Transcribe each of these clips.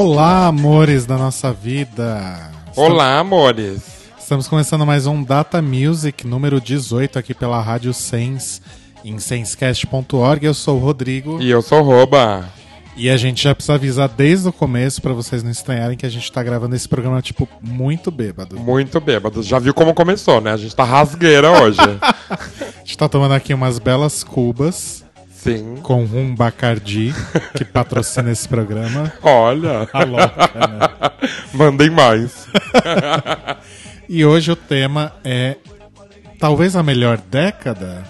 Olá, amores da nossa vida. Estamos... Olá, amores. Estamos começando mais um Data Music número 18 aqui pela Rádio Sens em senscast.org. Eu sou o Rodrigo. E eu sou o Roba. E a gente já precisa avisar desde o começo para vocês não estranharem que a gente tá gravando esse programa tipo muito bêbado. Muito bêbado. Já viu como começou, né? A gente tá rasgueira hoje. a gente tá tomando aqui umas belas cubas. Sim. Com um Bacardi, que patrocina esse programa. Olha! A louca, é, né? Mandem mais. e hoje o tema é talvez a melhor década.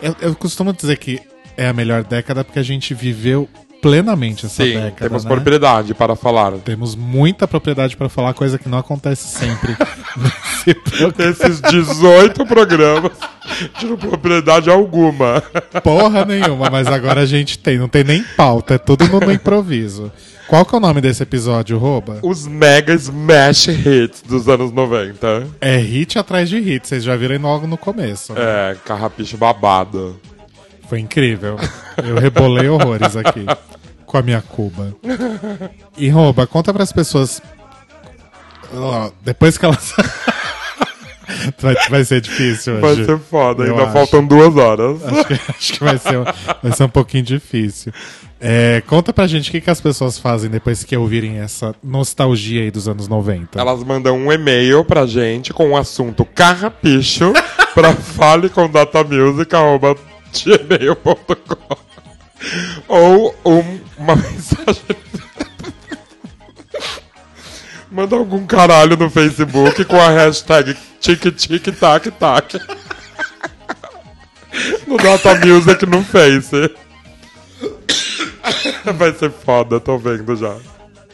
Eu, eu costumo dizer que é a melhor década porque a gente viveu plenamente essa Sim, década. Temos né? propriedade para falar. Temos muita propriedade para falar, coisa que não acontece sempre. esses 18 programas, de propriedade alguma. Porra nenhuma, mas agora a gente tem. Não tem nem pauta, é todo mundo no improviso. Qual que é o nome desse episódio, rouba Os Mega Smash Hits dos anos 90. É hit atrás de hit, vocês já viram logo no começo. Né? É, carrapicho babado. Foi incrível. Eu rebolei horrores aqui com a minha Cuba. E rouba, conta para as pessoas. Oh, depois que elas. Vai, vai, ser difícil hoje. Vai ser foda, ainda acho. faltam duas horas. Acho que, acho que vai, ser, um, vai ser um pouquinho difícil. É, conta pra gente o que, que as pessoas fazem depois que ouvirem essa nostalgia aí dos anos 90. Elas mandam um e-mail pra gente com o assunto carrapicho pra falecomdatamusic.com faleconDatamusic.gmail.com Ou um- uma mensagem... Manda algum caralho no Facebook com a hashtag tic-tic-tac-tac. No Data Music no Face. Vai ser foda, tô vendo já.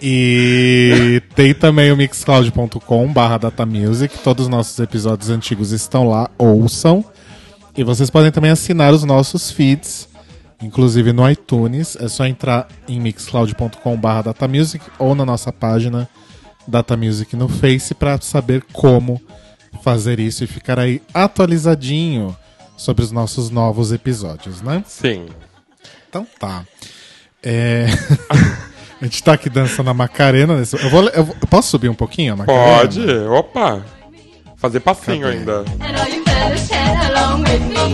E tem também o mixcloud.com barra datamusic. Todos os nossos episódios antigos estão lá, ouçam. E vocês podem também assinar os nossos feeds, inclusive no iTunes. É só entrar em mixcloud.com barra datamusic ou na nossa página Datamusic no Face para saber como fazer isso e ficar aí atualizadinho sobre os nossos novos episódios, né? Sim. Então tá. É... a gente tá aqui dançando a Macarena. nesse- Eu, vou, eu vou- eu posso subir um pouquinho a Macarena? Pode, opa. Fazer passinho Cadê? ainda. And all you fellas chat along with me.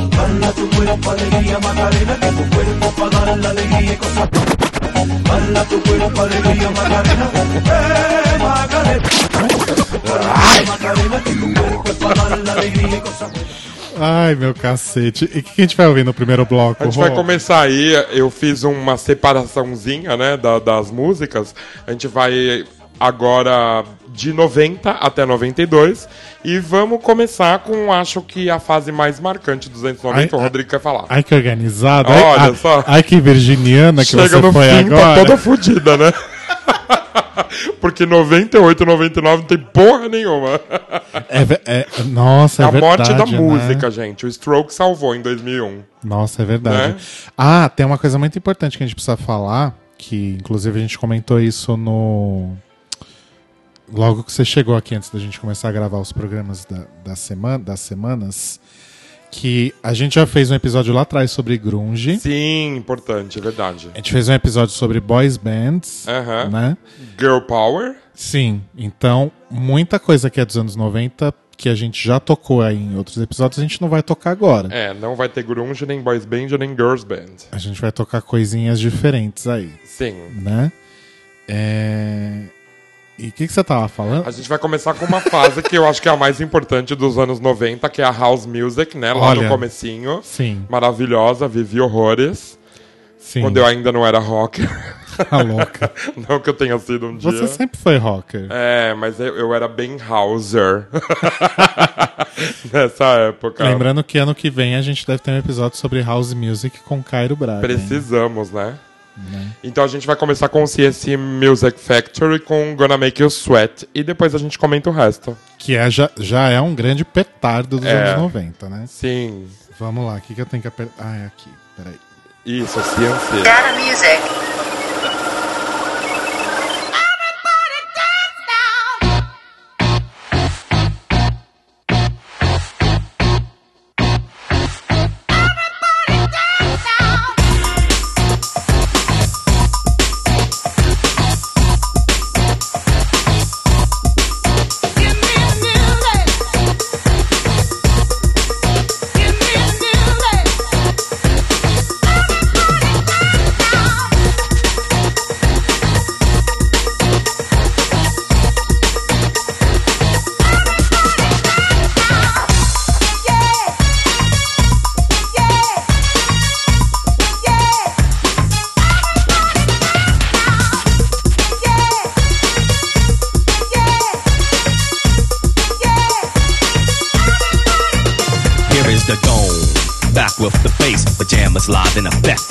Ai, meu cacete. E o que a gente vai ouvir no primeiro bloco? A gente Rô? vai começar aí, eu fiz uma separaçãozinha, né, da- das músicas. A gente vai agora de 90 até 92. E vamos começar com, acho que a fase mais marcante dos anos 90, Ai, o Rodrigo quer falar. Ai, que organizado. Olha ai, só. Ai, que virginiana que Chega você no foi fim, agora. tá toda fodida, né? Porque 98, 99 não tem porra nenhuma. É é- nossa, é, a morte da verdade, né? música, gente. O Stroke salvou em 2001. Nossa, é verdade. Né? Ah, tem uma coisa muito importante que a gente precisa falar, que inclusive a gente comentou isso no. Logo que você chegou aqui antes da gente começar a gravar os programas da, da semana, das semanas, que a gente já fez um episódio lá atrás sobre grunge. Sim, importante, é verdade. A gente fez um episódio sobre boys bands, Aham. né? Girl Power. Sim, então muita coisa que é dos anos 90 que a gente já tocou aí em outros episódios, a gente não vai tocar agora. É, não vai ter grunge, nem boys band, nem girls band. A gente vai tocar coisinhas diferentes aí, Sim. né? É... E o que, que você tava falando? A gente vai começar com uma fase que eu acho que é a mais importante dos anos 90, que é a house music, né? Lá Olha. no comecinho. Sim, Maravilhosa, vivi horrores. sim. Quando eu ainda não era rocker. Tá louca. não que eu tenha sido um dia. Você sempre foi rocker. É, mas eu, eu era bem houser. Nessa época. Lembrando que ano que vem a gente deve ter um episódio sobre house music com Cairo Braga. Precisamos, né? Então a gente vai começar com o CSC Music Factory com Gonna Make You Sweat e depois a gente comenta o resto. Que é, já, já é um grande petardo dos É. anos 90, né? Sim, Vamos lá, o que, que eu tenho que apertar? Ah, é aqui. Peraí. isso, CNC. Data Music.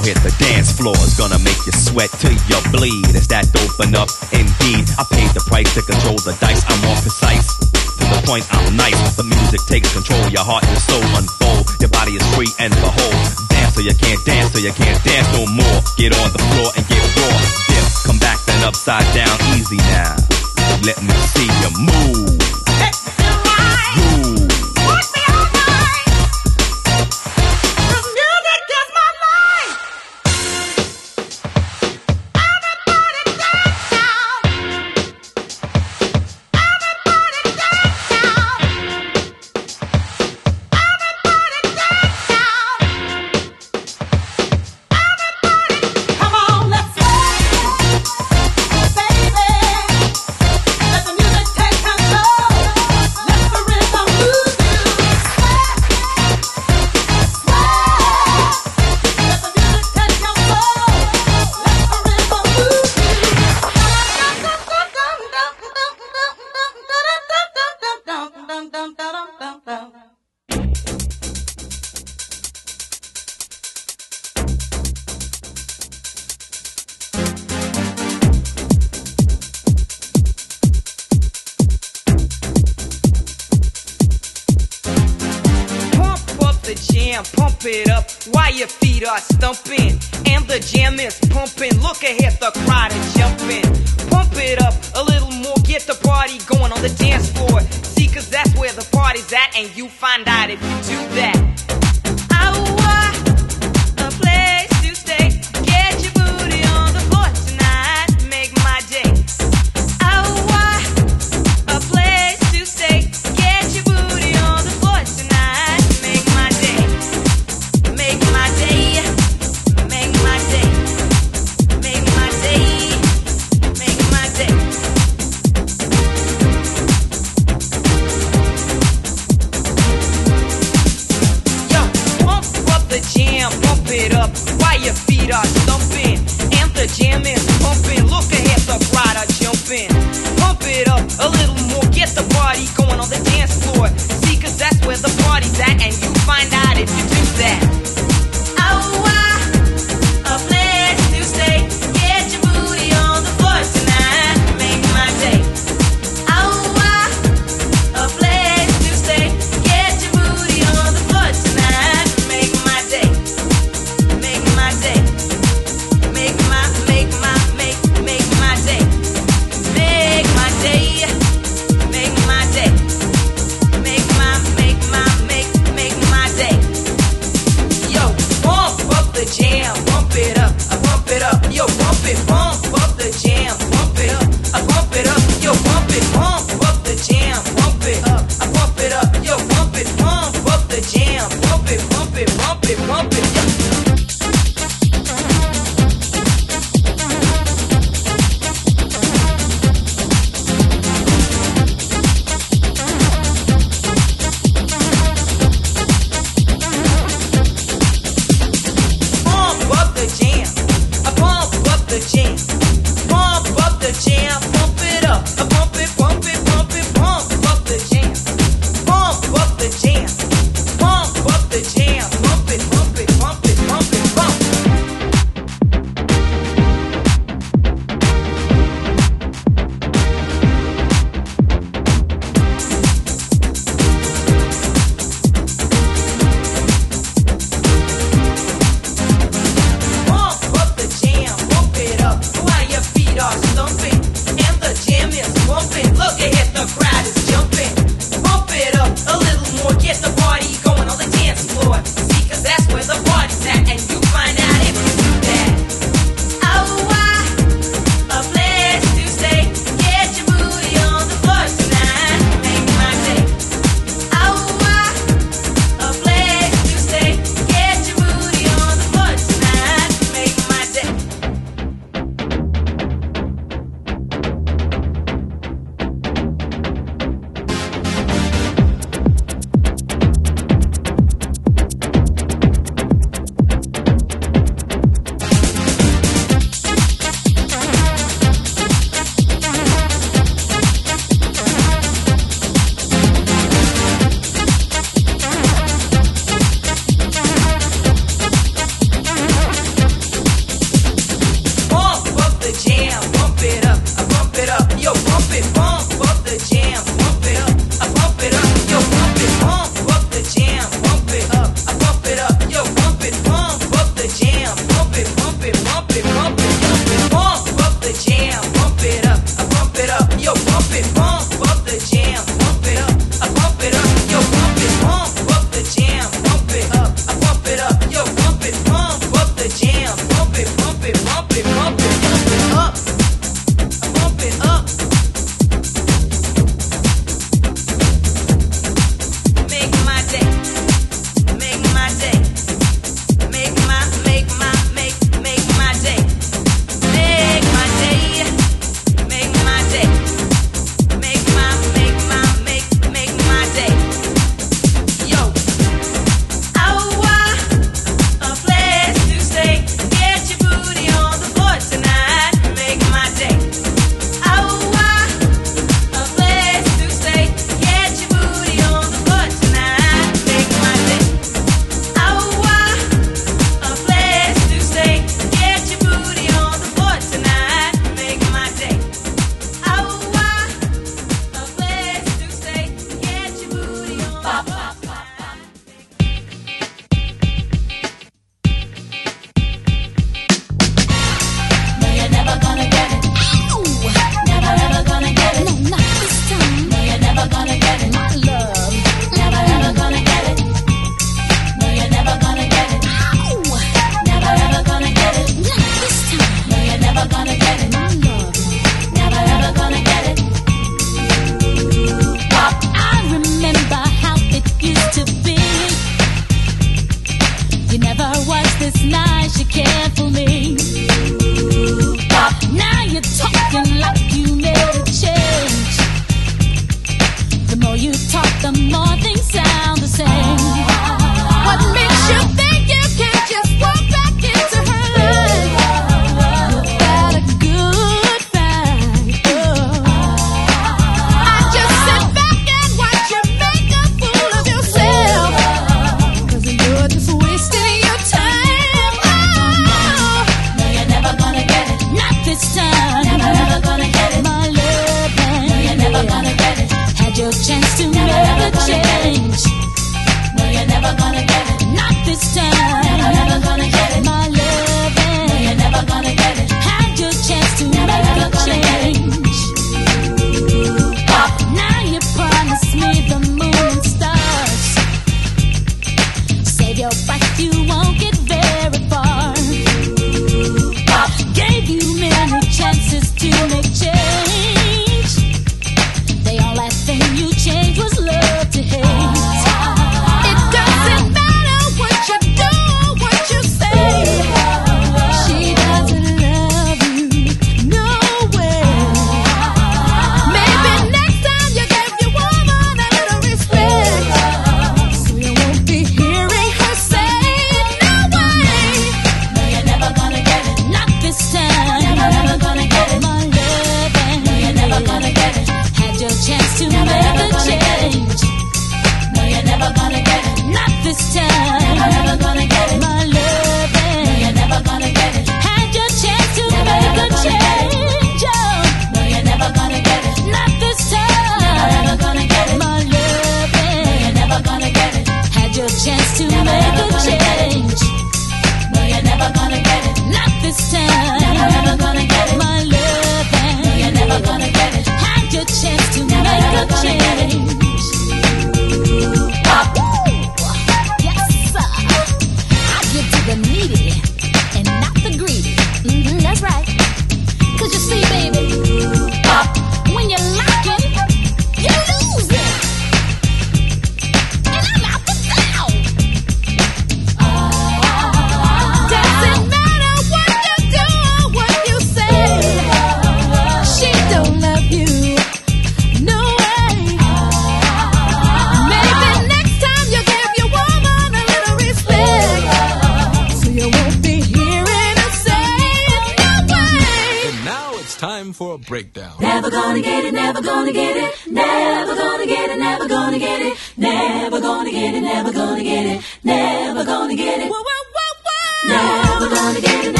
Now hit the dance floor, it's gonna make you sweat till you bleed. Is that open up? Indeed, I paid the price to control the dice. I'm more precise. To the point, I'm nice. The music takes control, your heart and soul unfold. Your body is free and behold. Dance so you can't dance, so you can't dance no more. Get on the floor and get raw. Dip, come back then upside down, easy now. Let me see you move.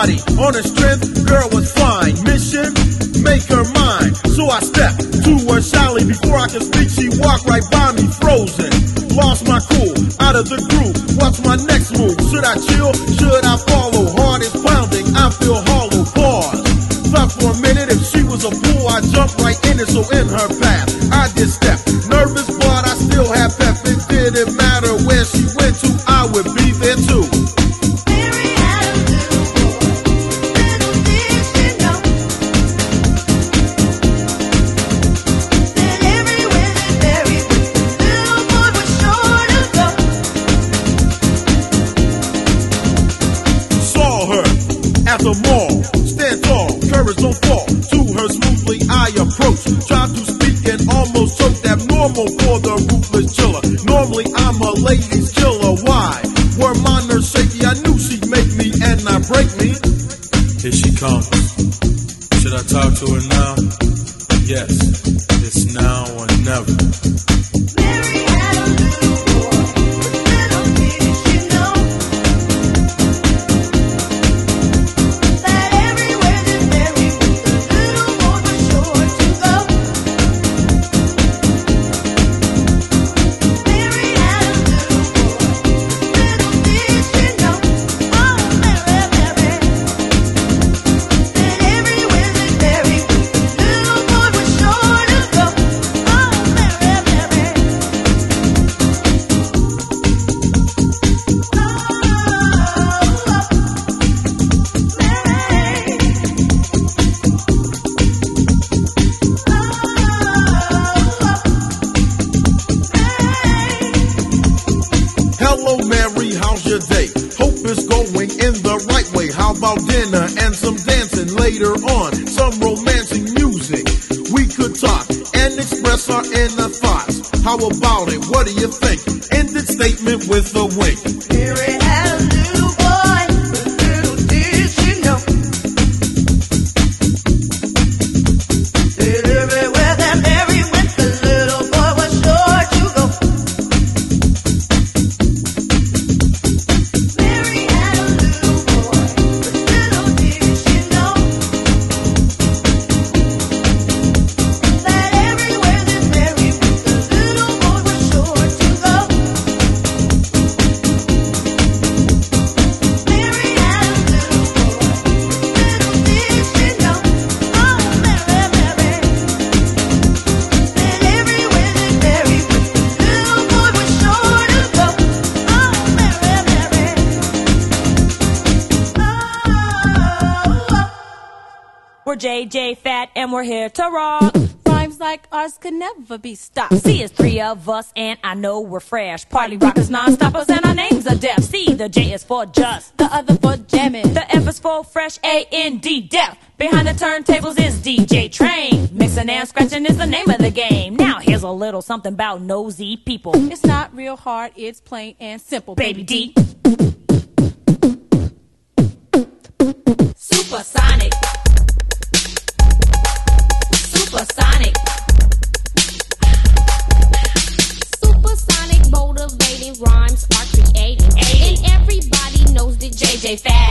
on a trip, Girl was fine. Mission, make her mine. So I stepped to her shyly. Before I could speak, she walked right by me, frozen. Lost my cool, out of the groove. What's my next move? Should I chill? Should I follow? Heart is pounding, I feel hollow. Pause. stop for a minute, if she was a fool, I jump right in it. So in her path, I did step. Nervous, but I still have pep. It didn't matter. to See, it's three of us, and I know we're fresh. Party rockers, non-stoppers, and our names are deaf. See, the J is for just, the other for jamming, the F is for fresh, A-N-D, deaf. Behind the turntables is DJ Train. Mixing and scratching is the name of the game. Now, here's a little something about nosy people. It's not real hard, it's plain and simple, baby D. Supersonic. they fast.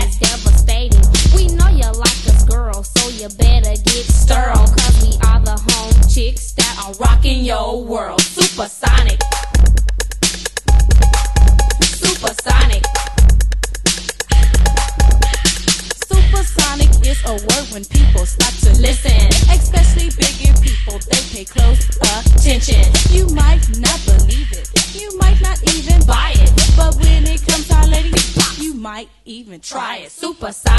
west side.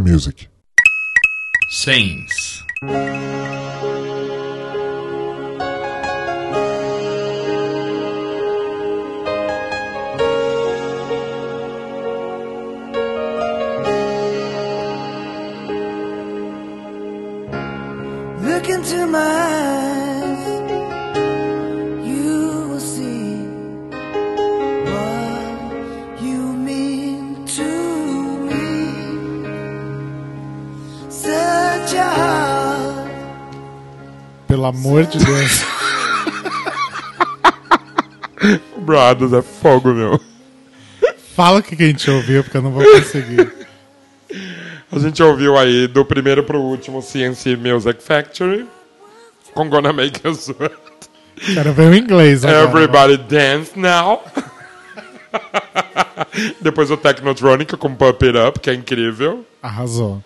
Data Music. Brothers é fogo, meu. Fala o que que a gente ouviu, porque eu não vou conseguir. A gente ouviu aí do primeiro pro último CNC Music Factory. Com Gonna Make You Sweat. Quero ver o inglês agora. Everybody Dance Now. Depois o Technotronic com Pump It Up, que é incrível. Arrasou.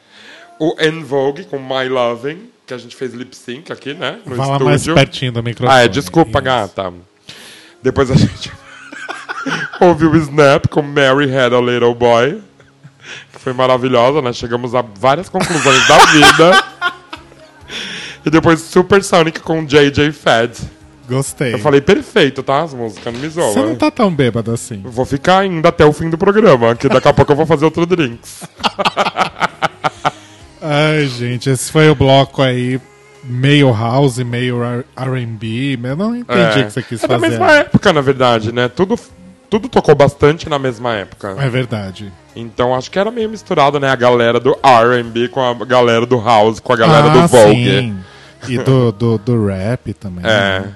O En Vogue com My Loving, que a gente fez lip sync aqui, né? No Fala estúdio. mais pertinho do microfone. Ah, é, desculpa, gata. Depois a gente ouviu o Snap com Mary Had a Little Boy. Que foi maravilhosa, né? Chegamos a várias conclusões da vida. E depois Supersonic com JJ Fad. Gostei. Eu falei perfeito, tá? As músicas, não me zoa. Você não tá tão bêbado assim. Vou ficar ainda até o fim do programa, que daqui a pouco eu vou fazer outro drinks. Ai, gente, esse foi o bloco aí, meio house, meio R&B. Eu não entendi o que você quis é da fazer. mesma época, na verdade, né? Tudo, tudo tocou bastante na mesma época. É verdade. Então acho que era meio misturado, né? A galera do R&B com a galera do house, com a galera ah, do Vogue. sim. E do, do, do rap também. É. né?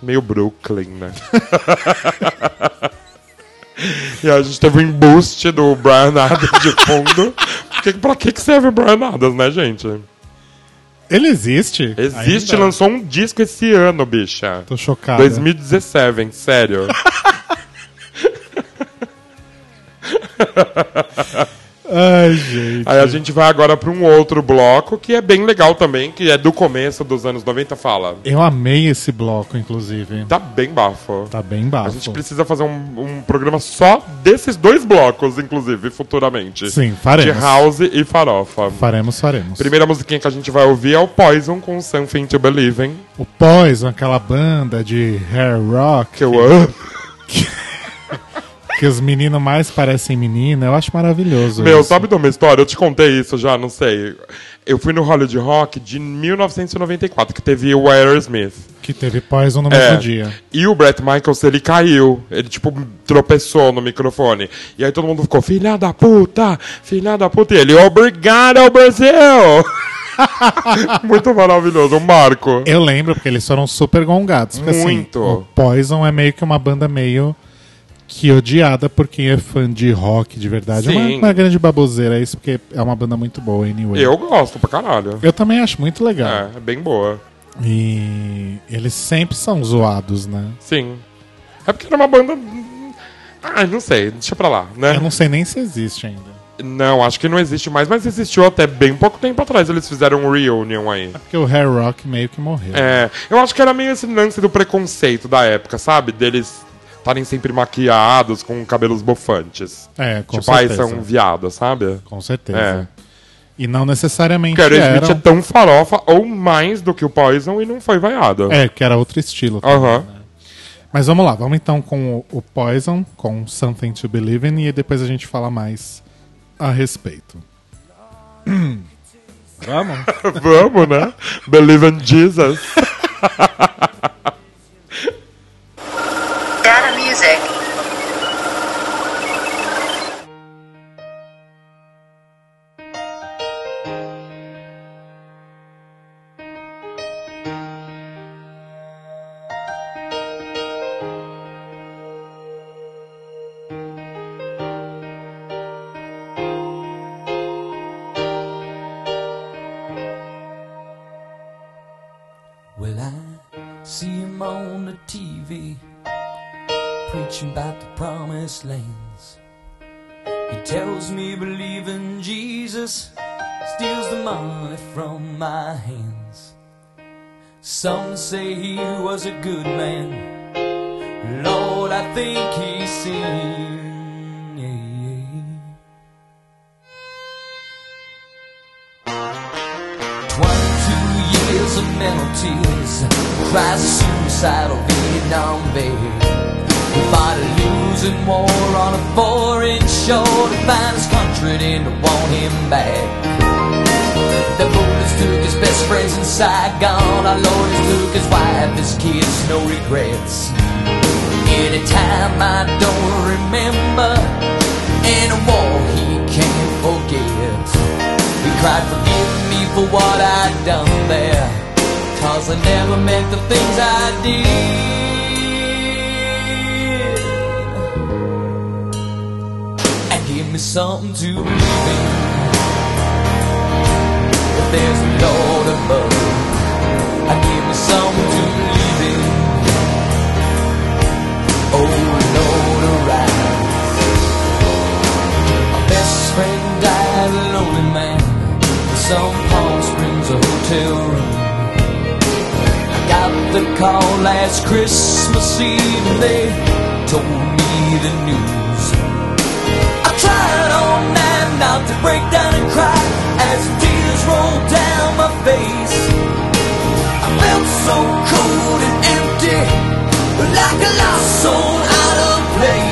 Meio Brooklyn, né? e a gente teve um embuste do Brian Adams de fundo. Porque, pra que que serve o Brian Adams, né, gente? Ele existe? Existe, Ainda? lançou um disco esse ano, bicha. Tô chocado. 2017, sério. Ai, gente. Aí a gente vai agora pra um outro bloco que é bem legal também, que é do começo dos anos 90, fala. Eu amei esse bloco, inclusive. Tá bem bafo. Tá bem bafo. A gente precisa fazer um, um programa só desses dois blocos, inclusive, futuramente. Sim, faremos. De house e farofa. Faremos, faremos. Primeira musiquinha que a gente vai ouvir é o Poison com Something to Believe in. O Poison, aquela banda de hair rock. Que eu amo. Que os meninos mais parecem menina. Eu acho maravilhoso. Meu, isso. sabe de uma história? Eu te contei isso já, não sei. Eu fui no Hollywood Rock de 1994, que teve o Aerosmith. Que teve Poison no mesmo É. dia. E o Brett Michaels, ele caiu. Ele, tipo, tropeçou no microfone. E aí todo mundo ficou, filha da puta, filha da puta. E ele, obrigado, Brasil! Muito maravilhoso, o Marco. Eu lembro porque eles foram super gongados. Porque, Muito. Assim, o Poison é meio que uma banda meio que odiada por quem é fã de rock de verdade. É uma, Sim. uma grande baboseira isso, porque é uma banda muito boa, anyway. Eu gosto pra caralho. Eu também acho muito legal. É, é bem boa. E eles sempre são zoados, né? Sim. É porque era uma banda. Ah, não sei, deixa pra lá, né? Eu não sei nem se existe ainda. Não, acho que não existe mais, mas existiu até bem pouco tempo atrás. Eles fizeram um reunion aí. Porque o hair rock meio que morreu. É, eu acho que era meio esse lance do preconceito da época, sabe? Deles estarem sempre maquiados com cabelos bufantes. É, com tipo, aí certeza. são viados, sabe? Com certeza. É. E não necessariamente Porque o Aerosmith eram... é tão farofa ou mais do que o Poison e não foi vaiado. É, que era outro estilo. também, Aham. né? Mas vamos lá, vamos então com o, o Poison, com Something to Believe in, e depois a gente fala mais a respeito. Vamos? Vamos, né? Believe in Jesus. Music. Well, I see him on the TV preaching about the promised lands. He tells me believing Jesus, steals the money from my hands. Some say he was a good man. Lord, I think he's seen. Yeah, yeah. Twenty-two years of mental tears, cries a suicidal Vietnam vet. We fight a losing war on a foreign shore to find his country and to want him back. The bullets took his best friends in Saigon. Our lawyers took his wife, his kids, no regrets. Anytime I don't remember in a war he can't forget. He cried, forgive me for what I'd done there. Cause I never meant the things I did. Give me something to believe in. If there's a Lord above, and give me something to believe in. Oh Lord, arise. My best friend died a lonely man in some Palm Springs hotel room. I got the call last Christmas Eve and they told me the news. Not to break down and cry as tears rolled down my face. I felt so cold and empty, like a lost soul out of place.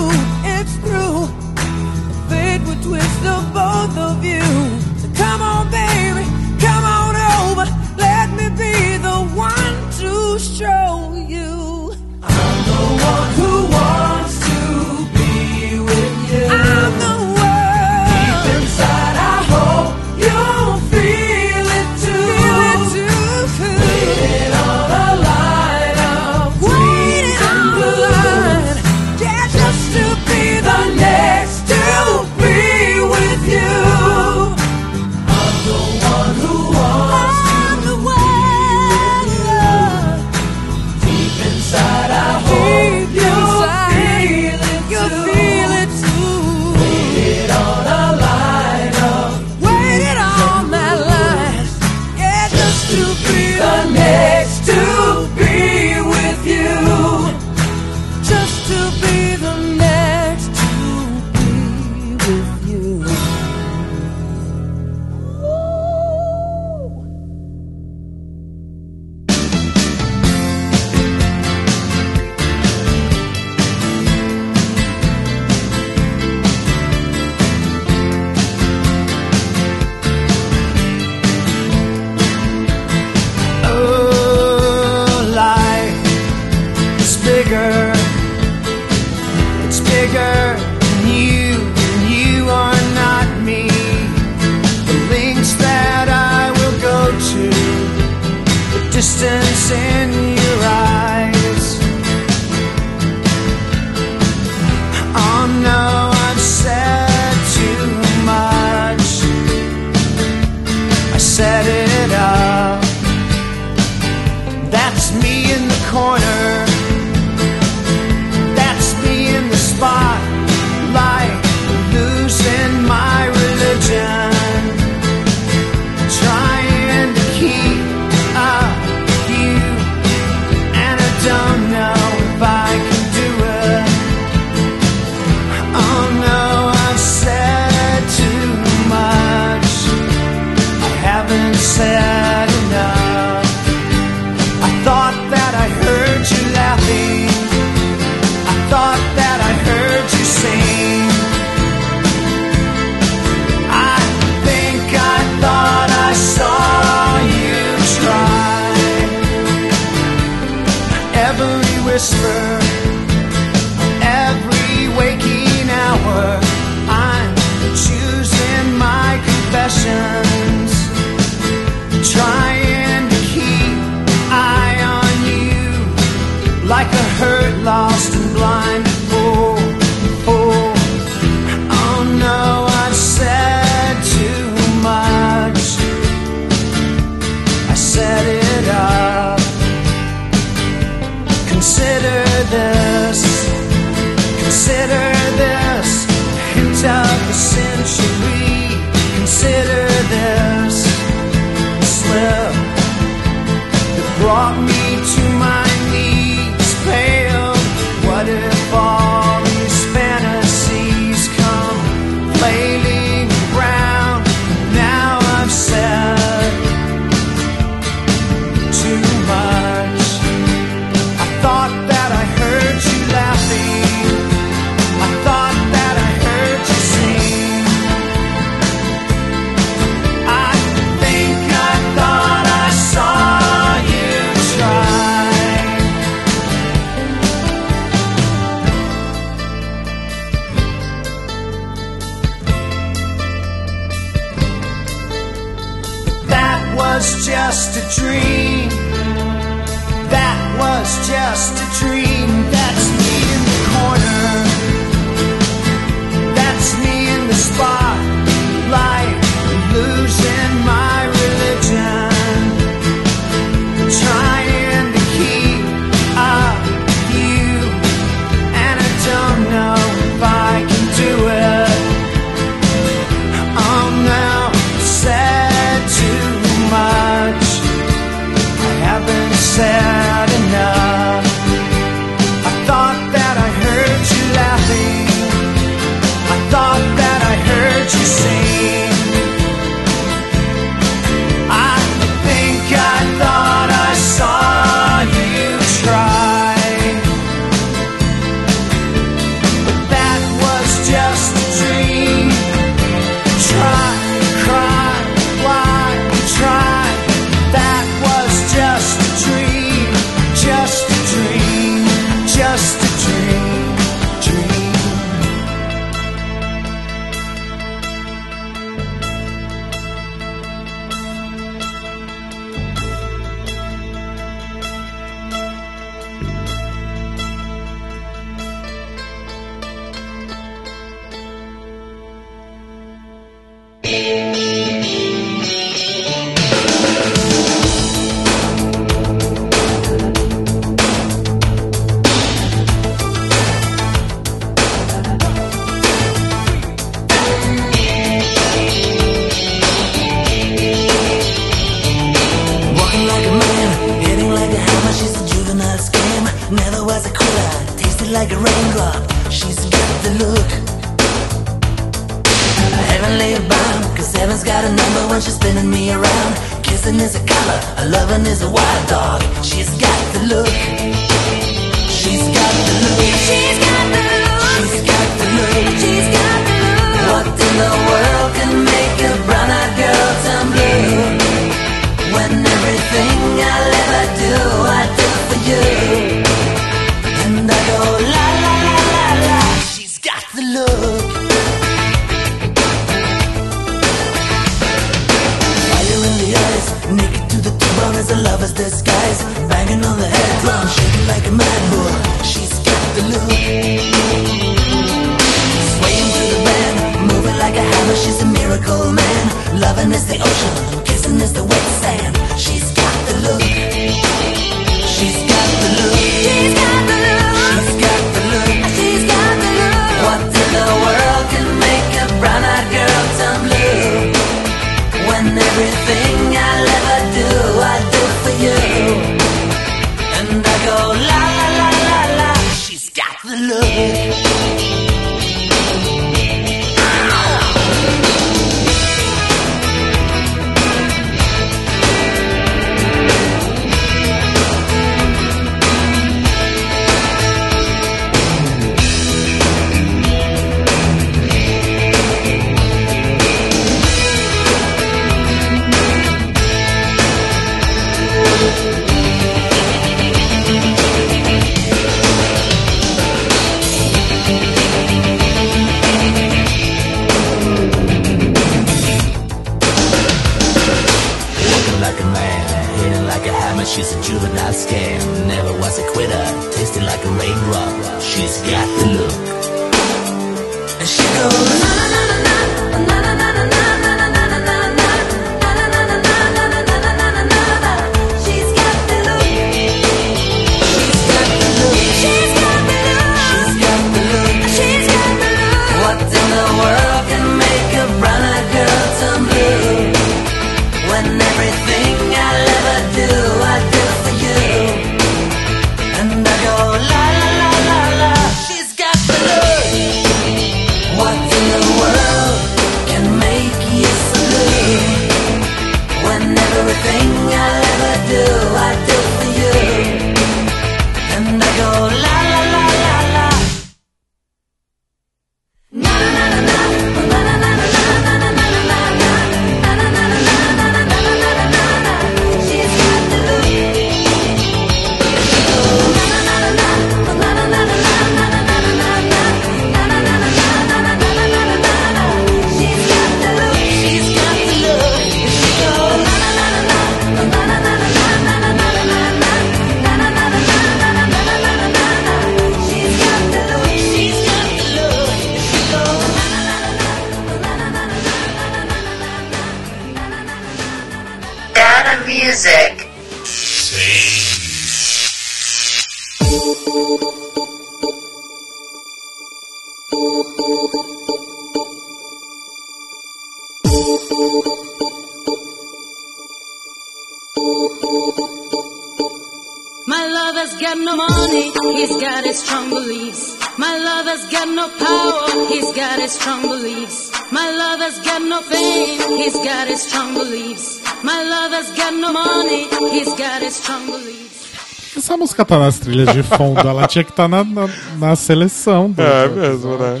Música tá nas trilhas de fundo, ela tinha que estar na, na, na seleção do É mesmo, né?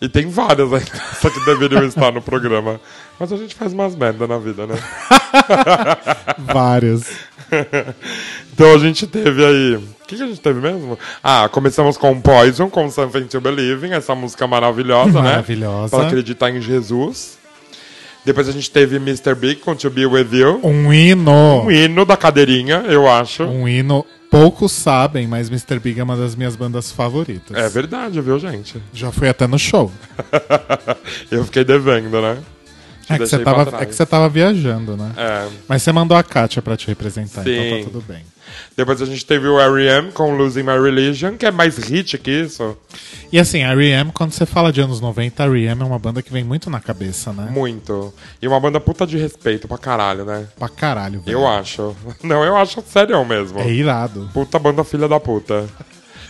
E tem várias ainda só que deveriam estar no programa. Mas a gente faz umas merda na vida, né? Várias. então a gente teve aí. O que, que a gente teve mesmo? Ah, começamos com Poison, com Something to Believe essa música maravilhosa, né? Maravilhosa. Pra acreditar em Jesus. Depois a gente teve Mr. Big com To Be With You. Um hino. Um hino da cadeirinha, eu acho. Um hino. Poucos sabem, mas Mr. Big é uma das minhas bandas favoritas. É verdade, viu, gente? Já fui até no show. eu fiquei devendo, né? É que, tava, é que você tava viajando, né? É. Mas você mandou a Kátia pra te representar, então Sim. tá tudo bem. Depois a gente teve o R.E.M. com Losing My Religion, que é mais hit que isso. E assim, R.E.M., quando você fala de anos 90, a R.E.M. é uma banda que vem muito na cabeça, né? Muito. E uma banda puta de respeito pra caralho, né? Pra caralho, velho. Eu acho. Não, eu acho sério mesmo. É irado. Puta banda filha da puta.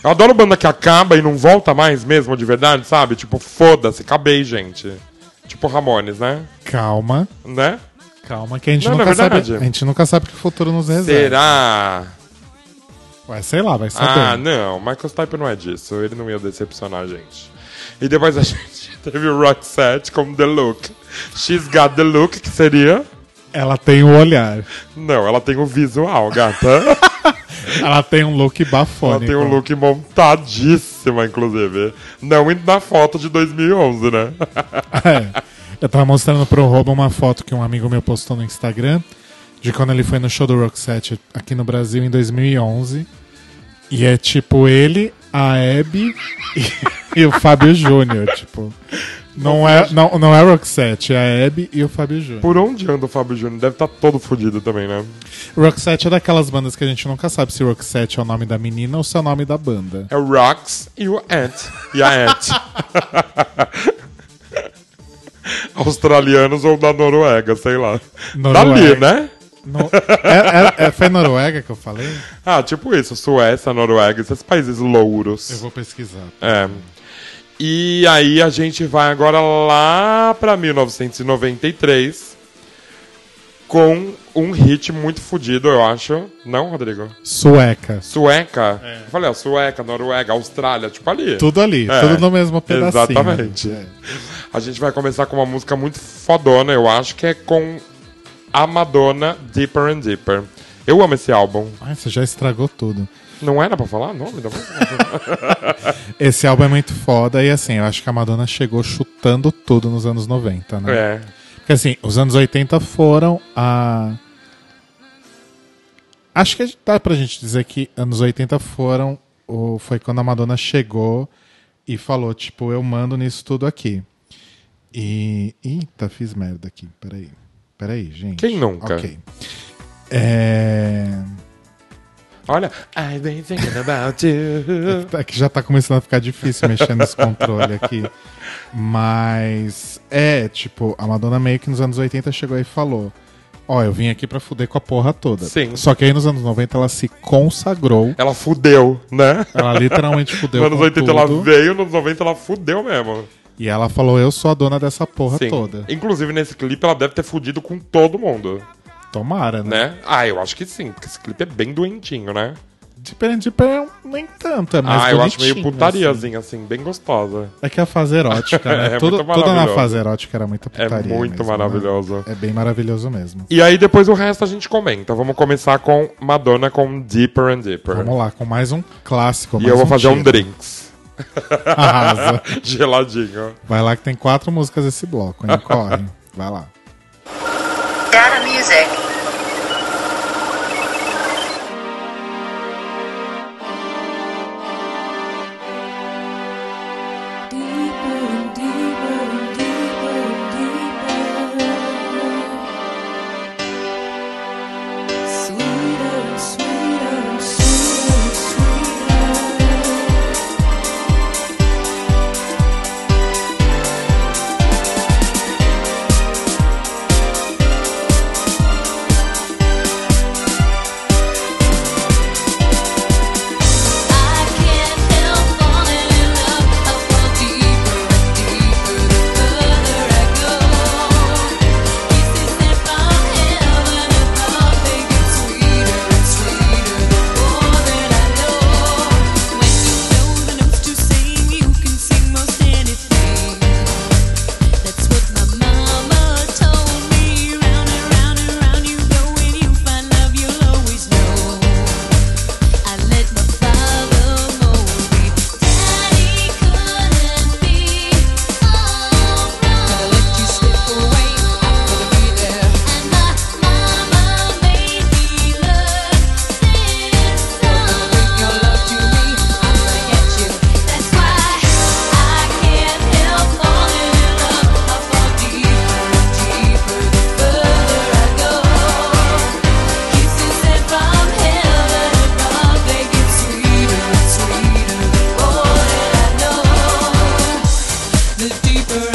Eu adoro banda que acaba e não volta mais mesmo, de verdade, sabe? Tipo, foda-se, acabei, gente. Tipo Ramones, né? Calma. Né? Calma, que a gente, Não, nunca sabe, a gente nunca sabe o que o futuro nos reserva. Será? Ué, sei lá, vai saber. Ah, não. Michael Stipe não é disso. Ele não ia decepcionar a gente. E depois a gente teve o Roxette com The Look. She's Got The Look, que seria... Ela tem o olhar. Não, ela tem o visual, gata. Ela tem um look ela bafônico. tem um look montadíssima, inclusive. Não indo na foto de 2011, né? É. Eu tava mostrando pro Robo uma foto que um amigo meu postou no Instagram de quando ele foi no show do Roxette aqui no Brasil em 2011. E é tipo ele, a Abby e, e o Fábio Júnior, tipo. Não é, não, não é Roxette, é a Abby e o Fábio Júnior. Por onde anda o Fábio Júnior? Deve estar todo fodido também, né? Roxette é daquelas bandas que a gente nunca sabe se Roxette é o nome da menina ou se é o nome da banda. É o Rox e o Ant. E a Ant. Australianos ou da Noruega, sei lá. Noruega. Dali, né? No- é, é- é- foi Noruega que eu falei? Ah, tipo isso, Suécia, Noruega, esses países louros. Eu vou pesquisar. É. E aí a gente vai agora lá pra 1993 com um hit muito fodido, eu acho. Não, Rodrigo? Sueca. Sueca? Eu falei, ó, Sueca, Noruega, Austrália, tipo ali. Tudo ali, É, tudo no mesmo pedacinho. Exatamente. É. A gente vai começar com uma música muito fodona, eu acho, que é com a Madonna, Deeper and Deeper. Eu amo esse álbum. Ai, você já estragou tudo. Não era pra falar nome da música? Esse álbum é muito foda e assim, eu acho que a Madonna chegou chutando tudo nos anos 90, né? É. Porque assim, os anos 80 foram a. Acho que dá pra gente dizer que anos 80 foram. O... Foi quando a Madonna chegou e falou, tipo, eu mando nisso tudo aqui. E. Eita, fiz merda aqui. Peraí. Peraí, gente. Quem nunca? Ok. É. Olha, I've been thinking about you. É que já tá começando a ficar difícil mexer nesse controle aqui. Mas é, tipo, a Madonna meio que nos anos 80 chegou aí e falou: Ó, eu vim aqui pra fuder com a porra toda. Sim. Só que aí nos anos 90 ela se consagrou. Ela fudeu, né? Ela literalmente fudeu. Nos anos com 80 ela tudo. veio, nos 90 ela fudeu mesmo. E ela falou: Eu sou a dona dessa porra Sim. toda. Inclusive nesse clipe ela deve ter fudido com todo mundo, Tomara, né? né? Ah, eu acho que sim, porque esse clipe é bem doentinho, né? Deeper Deeper nem tanto, é mais ah, eu acho meio putariazinha, assim. bem gostosa. assim. É que a fase erótica, né? É muito tudo na fase erótica era muita É putaria. muito mesmo, né? É bem maravilhoso mesmo. E aí depois o resto a gente comenta. Vamos começar com Madonna com Deeper and Deeper. Vamos lá, com mais um clássico. E eu vou fazer um tiro. drinks. Arrasa. Geladinho. Vai lá que tem quatro músicas esse bloco, hein? Corre. Vai lá. the deeper.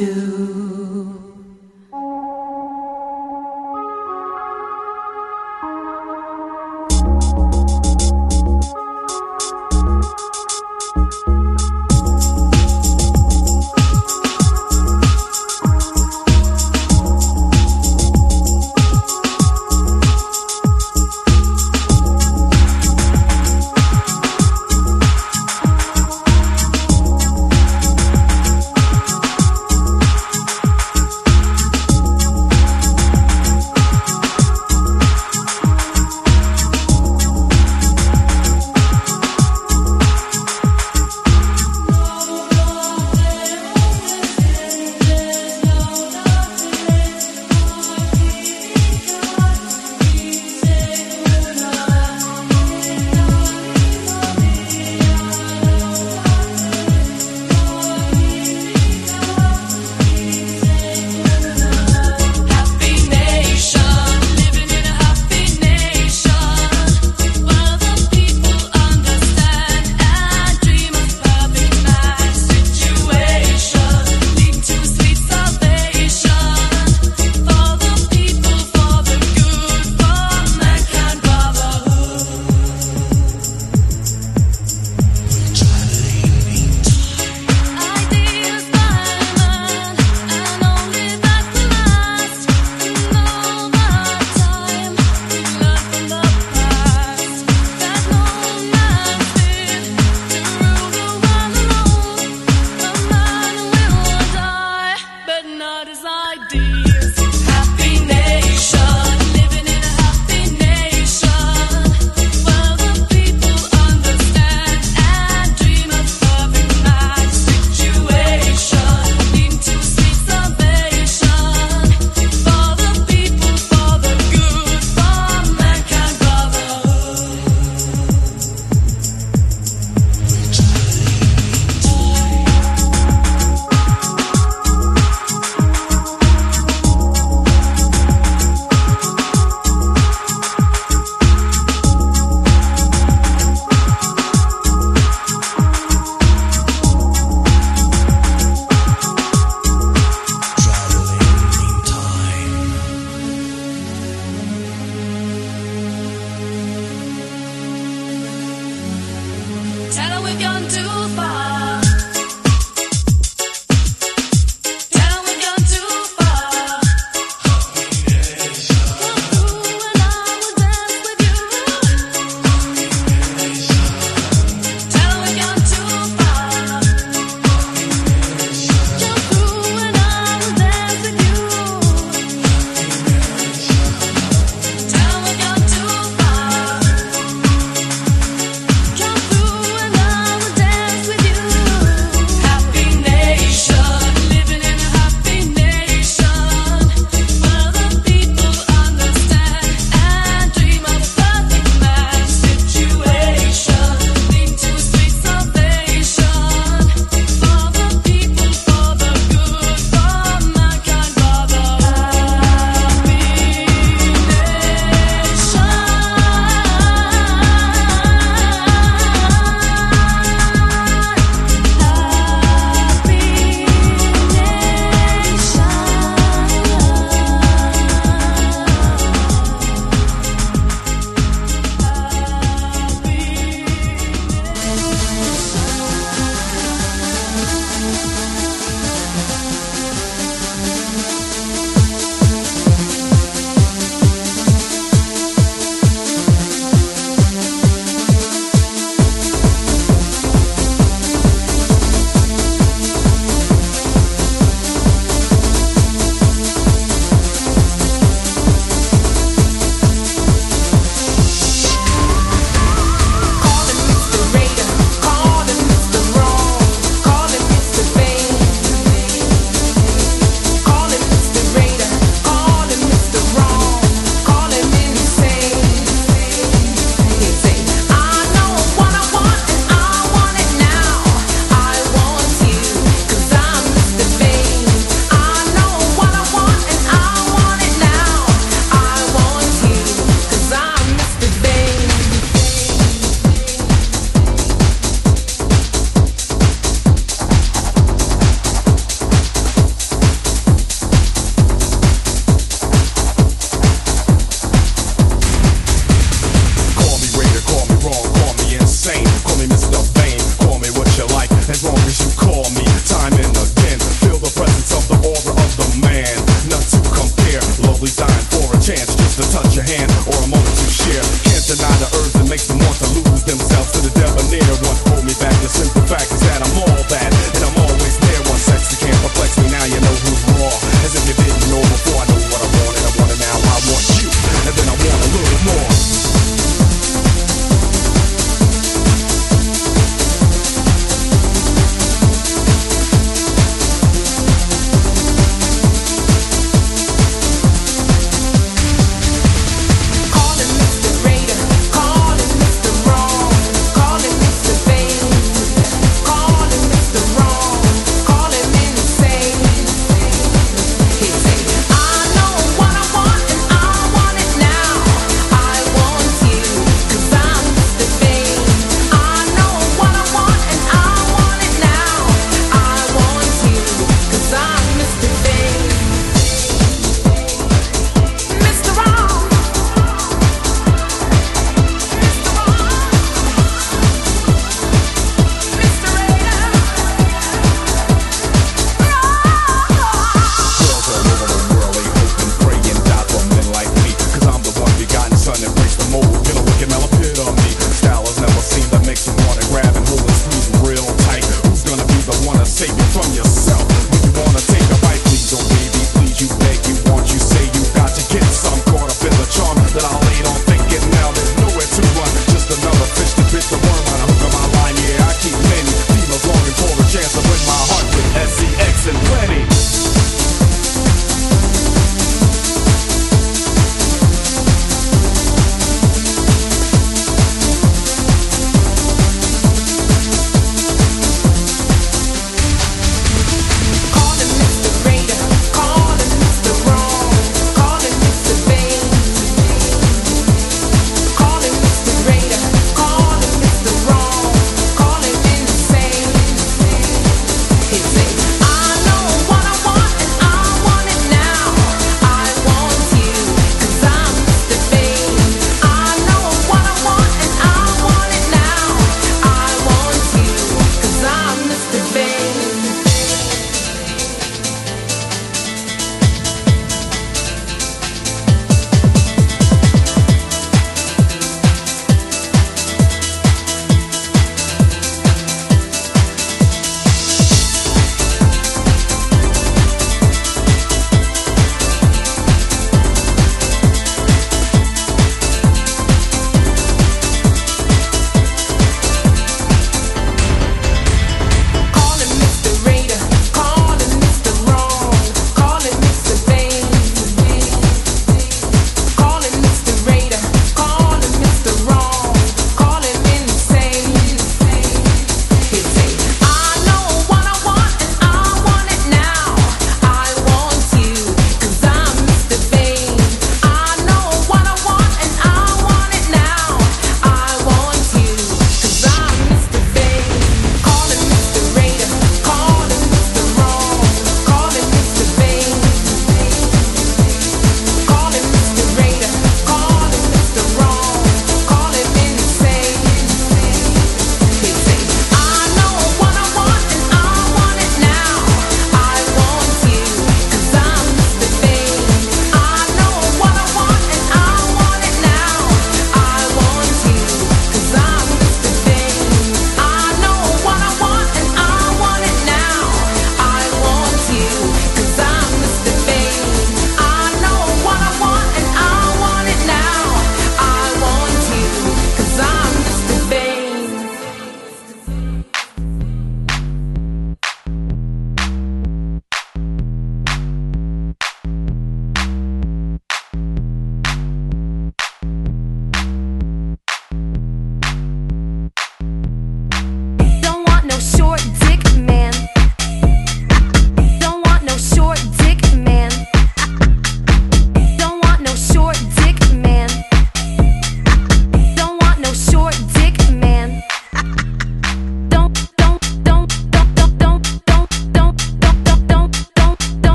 do.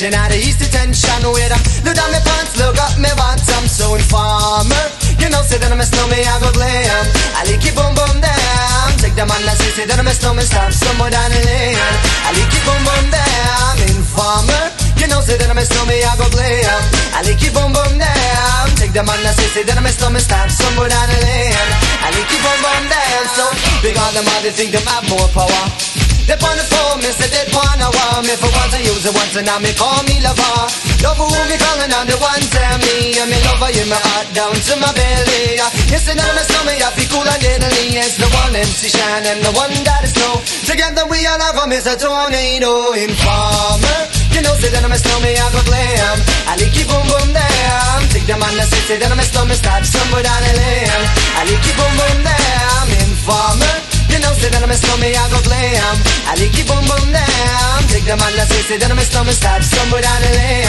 Reaching out the east detention Where I look down my pants, look up my bottom So informer, you know say that I'm a snowman, I go glam. I like it boom boom down Take the man that say, say that I'm a snowman, stop somewhere down the lane. I like it boom boom down Informer, you know say that I'm a snowman, I go glam. I like it boom boom down Take the man that say, say that I'm a snowman, stop somewhere down the lane. I like it boom boom down So, because them all they think have more power. They're on the phone, me say they wanna want me For once I use it once and now me call me lover. Love who me calling on the one tell me And me lover in my heart down to my belly. Yes, and I'm a stomach, I feel cool and deadly. Yes, the one MC Shine and the one that is snow Together we all have a. Tornado Informer. You know, say that I'm a snowman, I go glam. I like it boom boom down Take the man that say, say that I'm a snowman Start somewhere down the lane. I like it boom boom down Informer you know, say that I'm a snowman, I go glam. I like it boom boom down Take the man that say, say that I'm a snowman Start somewhere down the lane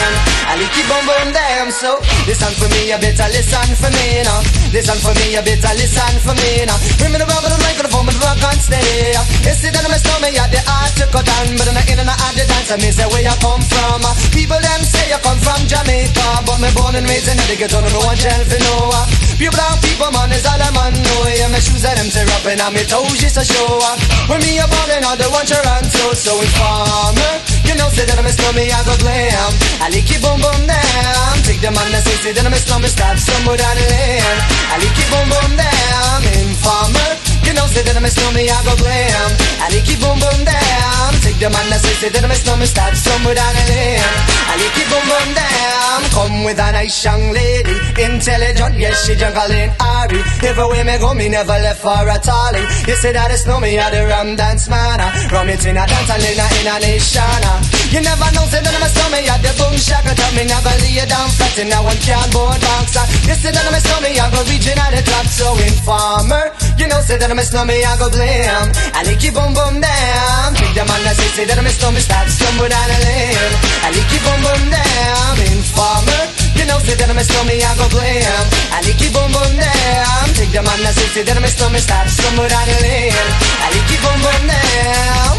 I like it boom boom down So, listen for me, you better listen for me now Listen for me, you better listen for me now Bring me the rubber, the microphone, but rock and stay You see that I'm a snowman, yeah, the art to cut down But I'm in and out the dance, I mean, say where you come from People them say you come from Jamaica. But me born and raised in the ghetto, no one no Pure brown people, man, is all I'm on know Yeah, my shoes are them tear up on my toes just a show up When me a ballin' on um. the one Toronto So informer, you know say that I'm a snowman, I go glam um. I like it boom boom down Take the man that say, say that I'm a snowman, stop somewhere down the lane I like it boom boom down Informer, You know, say that I'm a snowman, I go blam. I like it boom boom down. Take the man that say, say that I'm a snowman, start somewhere down the lane. I like it boom boom down. Come with a nice young lady, intelligent, yes, she juggling Ari. Everywhere me go, me never left for a tally. You say that it's no me, I the rum dance man. Rum it in a dance and in a, in a nation. You never know, say that I'm a snowman, I the boom shaka. Tell me never lay you down flat in a one cardboard box. You say that I'm a snowman, I go reaching at the top. So informer, you know, say that I'm a snowman, I go blame. I like you boom boom down. Take the that say, say that I'm a snowman, start stumble down the lane. I like you boom boom down. Informer, you know, say that I'm a snowman, I go blame. I like you boom boom down. Take the man that say, say that I'm a snowman, start stumble down the lane. I like you boom boom down.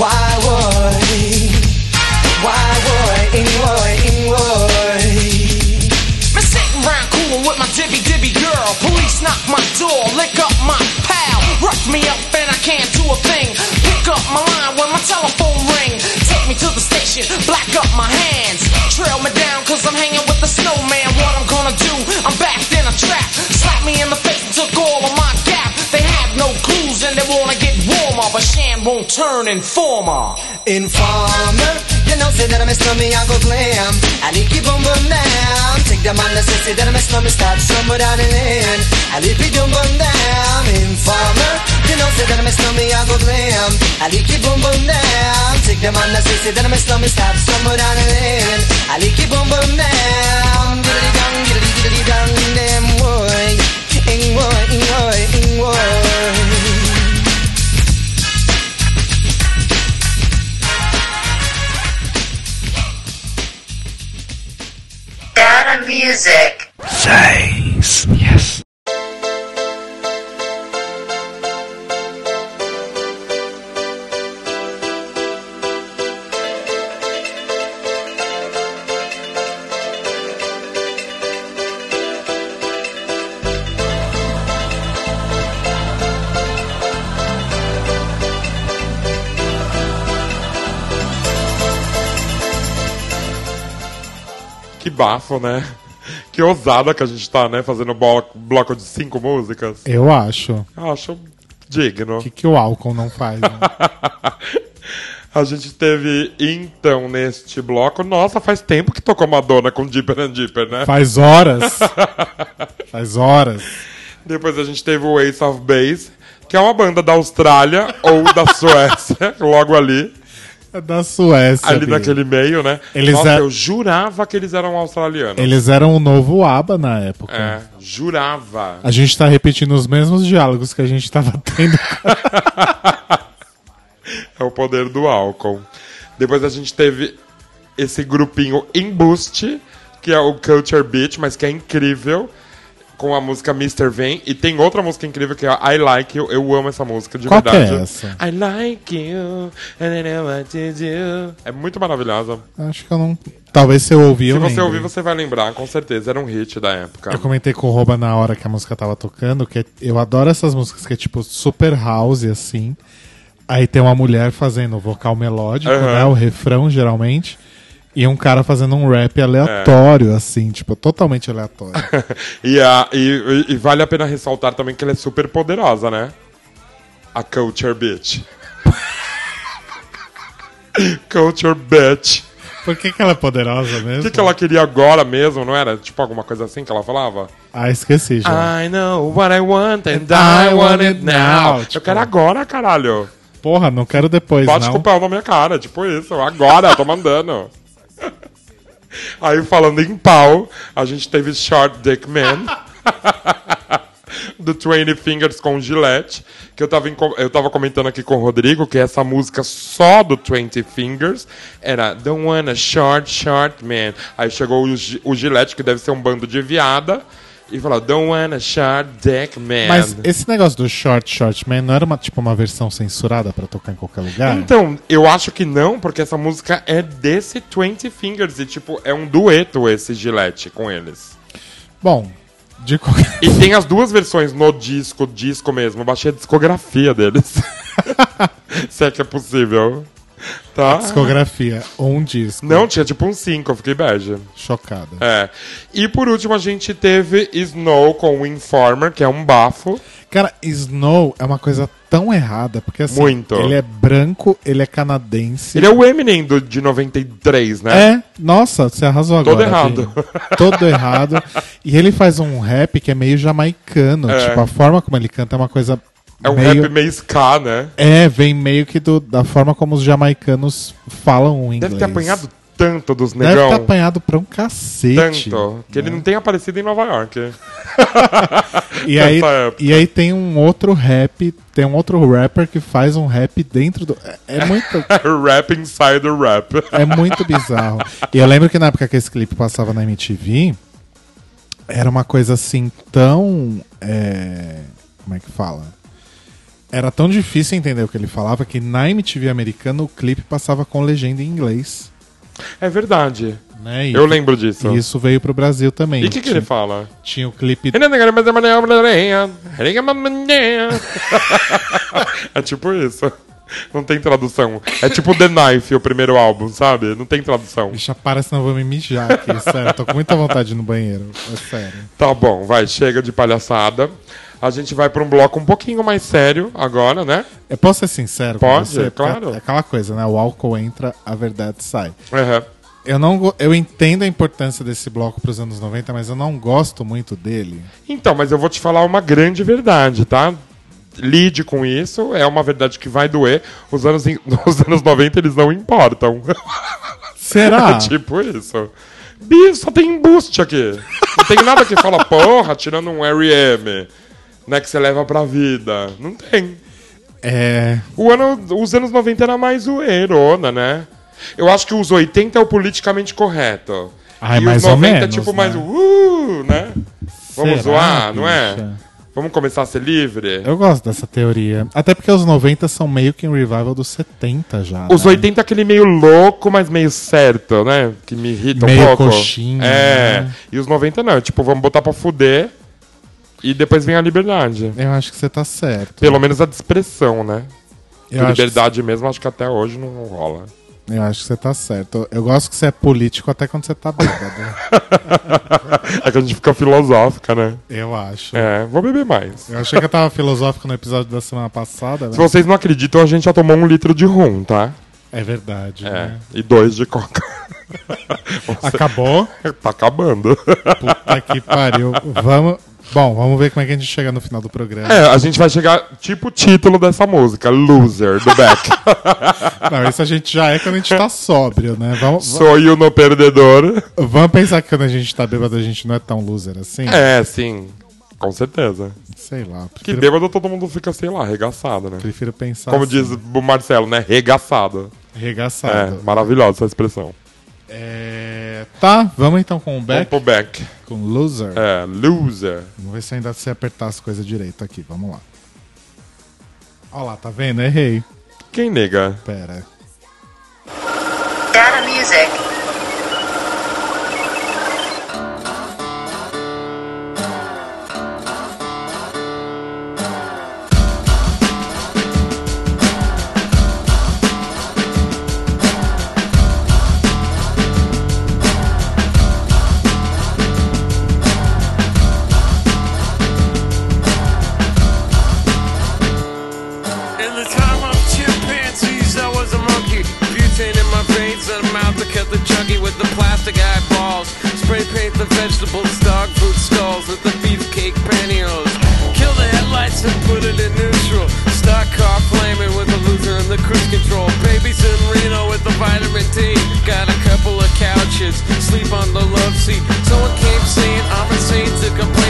Why would? Why would? In would? In would? With my dibby dibby girl. Police knock my door, lick up my pal. Rough me up and I can't do a thing. Pick up my line when my telephone ring. Take me to the station, black up my hands. Trail me down cause I'm hanging with the snowman. What I'm gonna do? I'm backed in a trap. Slap me in the face and took all of my But Shan won't turn informer. Informer, you know, say that I'm a snowman, I go glam. I like you boom boom down. Take the man that say, that I'm a snowman, start somewhere down the lane. I like you boom boom down. Informer, you know, say that I'm a snowman, I go glam. I like you boom boom down. Take the man that say, that I'm a snowman, start somewhere down the lane. I like you boom boom down. Diddly dong, diddly diddly dong, damn boy. Ing boy, ing boy, ing boy. Data music. Seis. Yes. Que bafo, né? Que ousada que a gente tá, né? Fazendo bloco, bloco de cinco músicas. Eu acho. Eu acho digno. O que, que o álcool não faz? né? A gente teve, então, neste bloco. Nossa, faz tempo que tocou Madonna com Deeper and Deeper, né? Faz horas. Faz horas. Depois a gente teve o Ace of Base, que é uma banda da Austrália ou da Suécia, logo ali. É da Suécia. Ali naquele meio, né? Eles Nossa, é- eu jurava que eles eram australianos. Eles eram o novo ABBA na época. É, jurava. A gente tá repetindo os mesmos diálogos que a gente tava tendo. É o poder do álcool. Depois a gente teve esse grupinho Embuste, que é o Culture Beat, mas que é incrível, com a música Mr. Vem. E tem outra música incrível que é I Like You. Eu amo essa música, de Qual que verdade. é essa? I like you, and I know what to do. É muito maravilhosa. Acho que eu não. Talvez se eu ouvir, Se eu você lembre. ouvir, você vai lembrar, com certeza. Era um hit da época. Eu comentei com o Roba na hora que a música tava tocando, que eu adoro essas músicas que é tipo super house, assim. Aí tem uma mulher fazendo o vocal melódico, Aham. né? O refrão, geralmente. E um cara fazendo um rap aleatório, assim, tipo, totalmente aleatório. e, a, e, e- vale a pena ressaltar também que ela é super poderosa, né? A Culture Bitch. culture Bitch. Por que, que ela é poderosa mesmo? O que, que ela queria agora mesmo, não era? Tipo alguma coisa assim que ela falava? Ah, esqueci já. I know what I want and, And I want it now. tipo- Eu quero agora, caralho. Porra, não quero depois, Bate não. com o pau na minha cara, tipo isso. Agora, tô mandando. Aí falando em pau, a gente teve Short Dick Man. do 20 Fingers com Gillette, que eu tava, eu tava comentando aqui com o Rodrigo, que essa música só do 20 Fingers era Don't Wanna Short, Short Man. Aí chegou o, o Gillette, que deve ser um bando de viada, e falou Don't Wanna Short Dick Man. Mas esse negócio do Short Short Man não era uma, tipo uma versão censurada pra tocar em qualquer lugar? Então, eu acho que não, porque essa música é desse 20 Fingers e, tipo, é um dueto esse Gillette com eles. Bom, de qualquer... E tem as duas versões no disco, disco mesmo. Eu baixei a discografia deles. Se é que é possível. Tá? Discografia, um disco. Não, tinha tipo um 5, eu fiquei bege. Chocada. É. E por último a gente teve Snow com o Informer, que é um bafo. Cara, Snow é uma coisa tão errada, porque assim, Muito. ele é branco, ele é canadense. Ele é o Eminem do, de 93, né? É, nossa, você arrasou Todo agora. errado. Vini. Todo errado. E ele faz um rap que é meio jamaicano. É. Tipo, a forma como ele canta é uma coisa. É um meio... rap meio ska, né? É, vem meio que do- da forma como os jamaicanos falam o inglês. Deve ter apanhado tanto dos Deve negão. ter apanhado pra um cacete. Tanto. Que ele não tem aparecido em Nova York. E aí, época. e aí tem um outro rap, tem um outro rapper que faz um rap dentro do. É, é muito. rap inside the rap. É muito bizarro. E eu lembro que na época que esse clipe passava na MTV, era uma coisa assim tão. é, como é que fala? Era tão difícil entender o que ele falava que na MTV americana o clipe passava com legenda em inglês. É verdade. Né? E- Eu lembro disso. E isso veio pro Brasil também. E o que, que ele fala? Tinha o clipe. É tipo isso. Não tem tradução. É tipo The Knife, o primeiro álbum, sabe? Não tem tradução. Bicha, para, senão eu vou me mijar aqui. sério, tô com muita vontade no banheiro. É sério. Tá bom, vai, chega de palhaçada. A gente vai pra um bloco um pouquinho mais sério agora, né? Eu posso ser sincero Pode, você? claro. É aquela coisa, né? O álcool entra, a verdade sai. Aham. Eu, não, eu entendo a importância desse bloco pros anos 90, mas eu não gosto muito dele. Então, mas eu vou te falar uma grande verdade, tá? Lide com isso, é uma verdade que vai doer. Os anos, os anos 90 eles não importam. Será? É tipo isso. Bicho, só tem embuste aqui. Não tem nada que fala, porra, tirando um R.E.M., né, que você leva pra vida. Não tem. É. O ano, os anos 90 era mais zoeirona, né? Eu acho que os 80 é o politicamente correto. Ai, e mais os ou 90 é menos, tipo né? mais uh, né? Vamos Será, zoar, não é? bicha? Vamos começar a ser livre? Eu gosto dessa teoria. Até porque os 90 são meio que um revival dos 70 já. Os né? 80 é aquele meio louco, mas meio certo, né? Que me irrita Meio um pouco. coxinha, É. né? E os 90 não. Tipo, vamos botar pra fuder e depois vem a liberdade. Eu acho que você tá certo. Pelo menos a de expressão, né? Eu acho liberdade mesmo, acho que até hoje não rola. Eu acho que você tá certo. Eu gosto que você é político até quando você tá bêbado. é que a gente fica filosófica, né? Eu acho. É, vou beber mais. Eu achei que eu tava filosófico no episódio da semana passada. Se né? vocês não acreditam, a gente já tomou um litro de rum, tá? É verdade. É. né? E dois de coca. Acabou? tá acabando. Puta que pariu. Vamos. Bom, vamos ver como é que a gente chega no final do programa. É, a gente vai chegar, tipo o título dessa música, Loser, do Beck. Não, isso a gente já é quando a gente tá sóbrio, né? Vamos, Sou eu no perdedor. vamos pensar que quando a gente tá bêbado a gente não é tão loser assim? É, sim. Com certeza. Sei lá. Que Prefiro, bêbado todo mundo fica, sei lá, arregaçado, né? prefiro pensar Como assim, diz o Marcelo, né? Regaçado. É, Regaçado. maravilhosa essa expressão. É, Tá, vamos então com o Vamos Beck. pro Beck. Com Loser. É, loser. Vamos ver se ainda se apertar as coisas direito aqui. Vamos lá. Olha lá, tá vendo? Errei. Quem nega? Pera. Sleep on the love seat. Someone came saying I'm insane to complain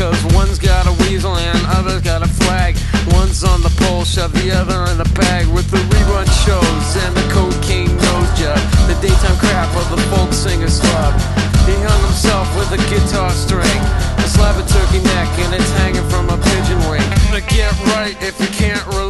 Cause one's got a weasel and other's got a flag. One's on the pole, shove the other in the bag with the rerun shows and the cocaine nose job. The daytime crap of the folk singer's club. He hung himself with a guitar string, a slab of turkey neck, and it's hanging from a pigeon wing. But get right if you can't relate.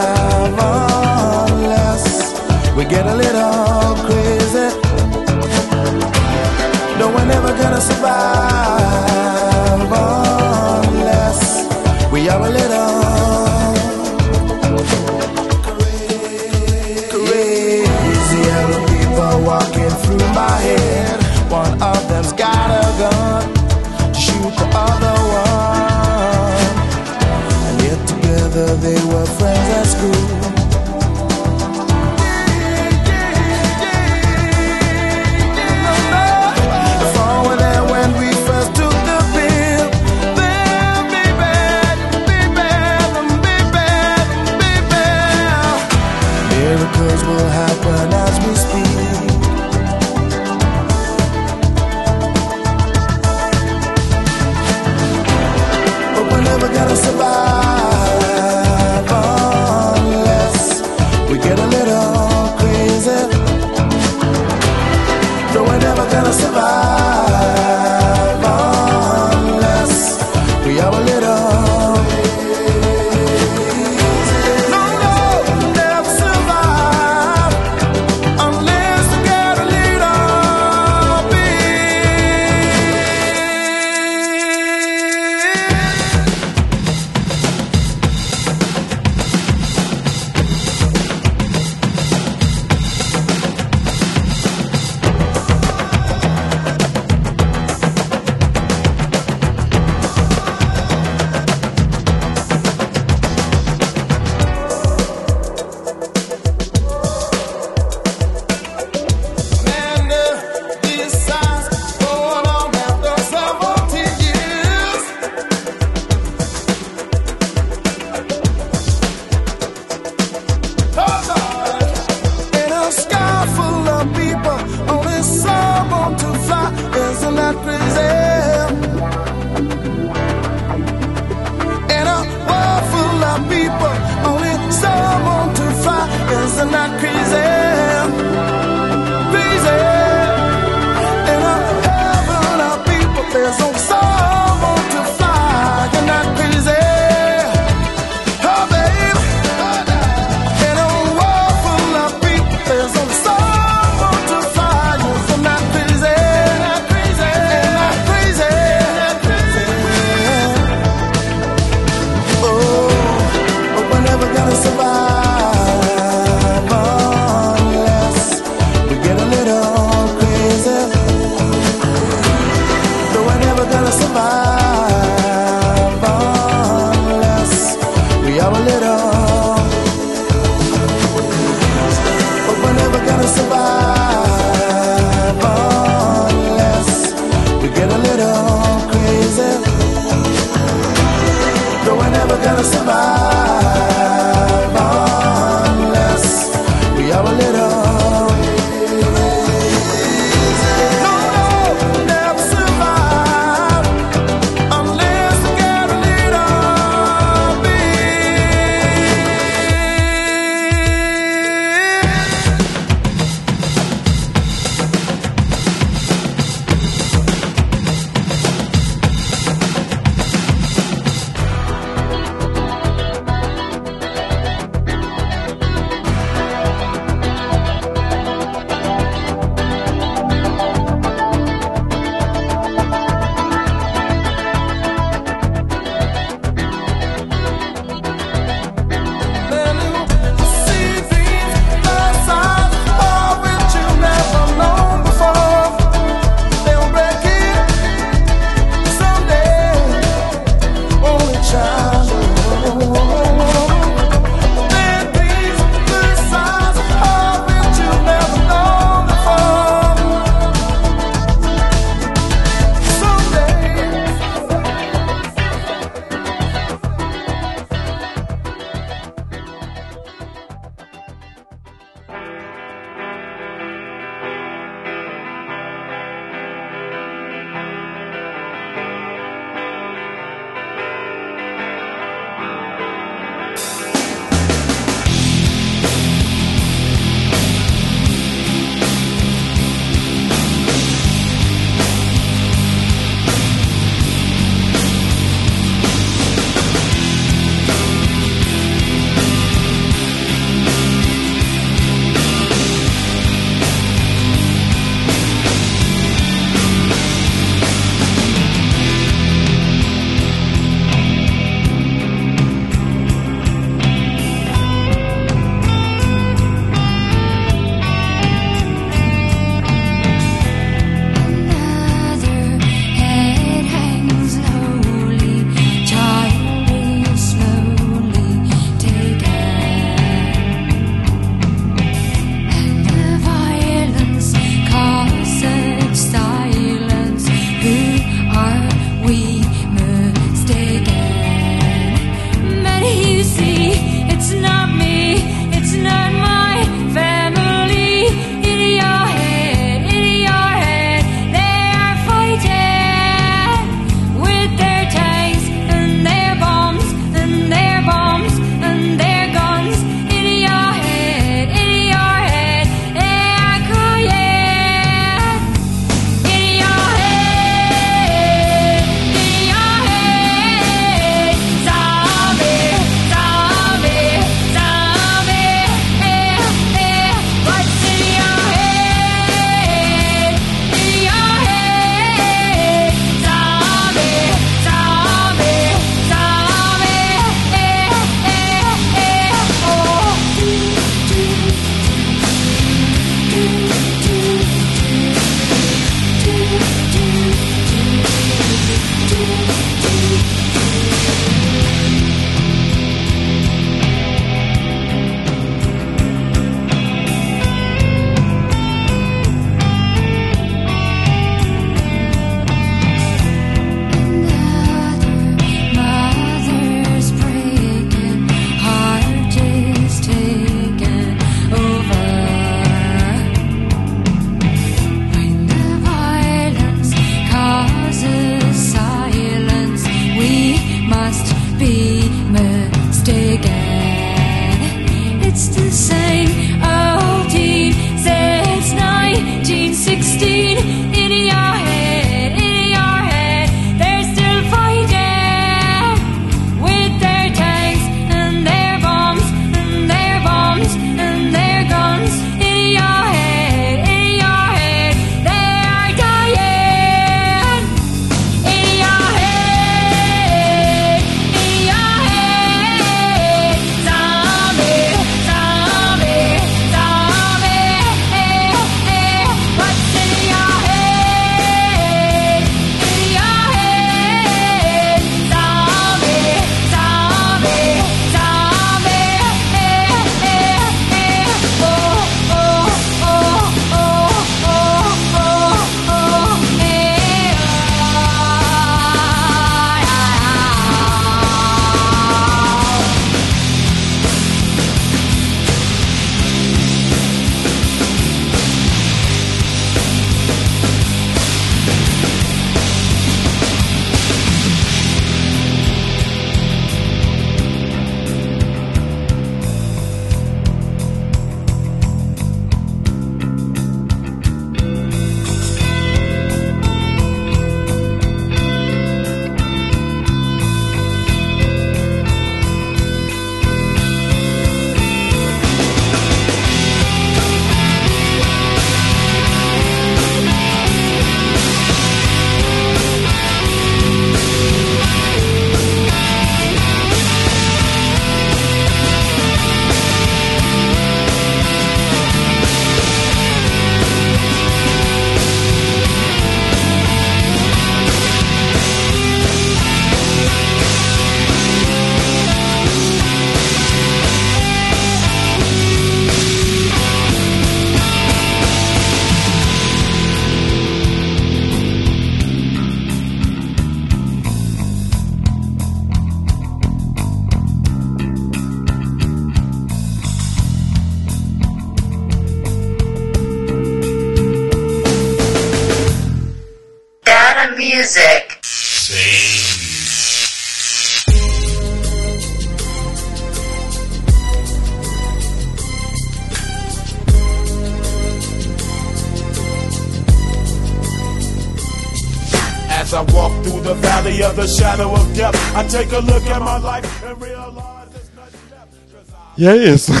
E é isso.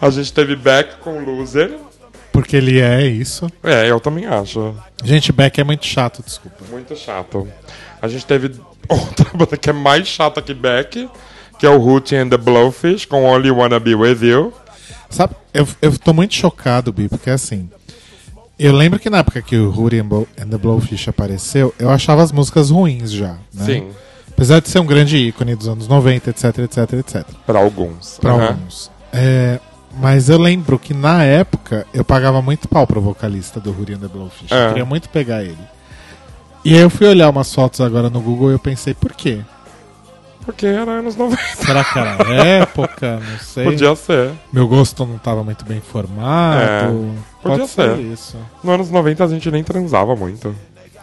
A gente teve Beck com Loser. Porque ele é isso. É, eu também acho. Gente, Beck é muito chato, desculpa. Muito chato. A gente teve outra banda que é mais chata que Beck, que é o Hootie and the Blowfish com Only Wanna Be With You. Sabe, eu, eu tô muito chocado, Bi, porque assim. Eu lembro que na época que o Hootie and, the Blowfish apareceu, eu achava as músicas ruins já. Né? Sim. Apesar de ser um grande ícone dos anos 90, etc, etc, etc. Pra alguns. Pra Aham. alguns. É, mas eu lembro que na época eu pagava muito pau pro vocalista do and the Blowfish. É. Eu queria muito pegar ele. E aí eu fui olhar umas fotos agora no Google e eu pensei, por quê? Porque era anos 90. Será que era época? Não sei. Podia ser. Meu gosto não estava muito bem formado. É, podia Pode ser. isso. Nos anos 90 a gente nem transava muito.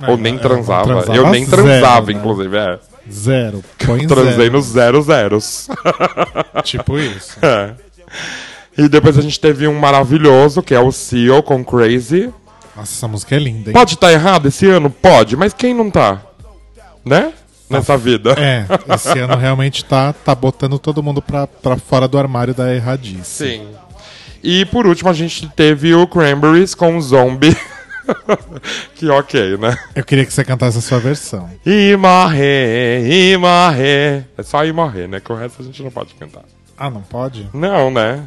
É, Ou nem não transava. transava eu nem zero, transava, né? inclusive, é. Zero. Põe Transei zero. nos zero zeros. Tipo isso. É. E depois a gente teve um maravilhoso, que é o Seal com Crazy. Nossa, essa música é linda, hein? Pode estar errado esse ano? Pode, mas quem não tá? Né? Nessa vida. É, esse ano realmente tá, tá botando todo mundo pra, pra fora do armário da erradice. Sim. E por último a gente teve o Cranberries com Zombie. que ok, né? Eu queria que você cantasse a sua versão. E morrer, e morrer. É só ir morrer, né? Que o resto a gente não pode cantar. Ah, não pode? Não, né?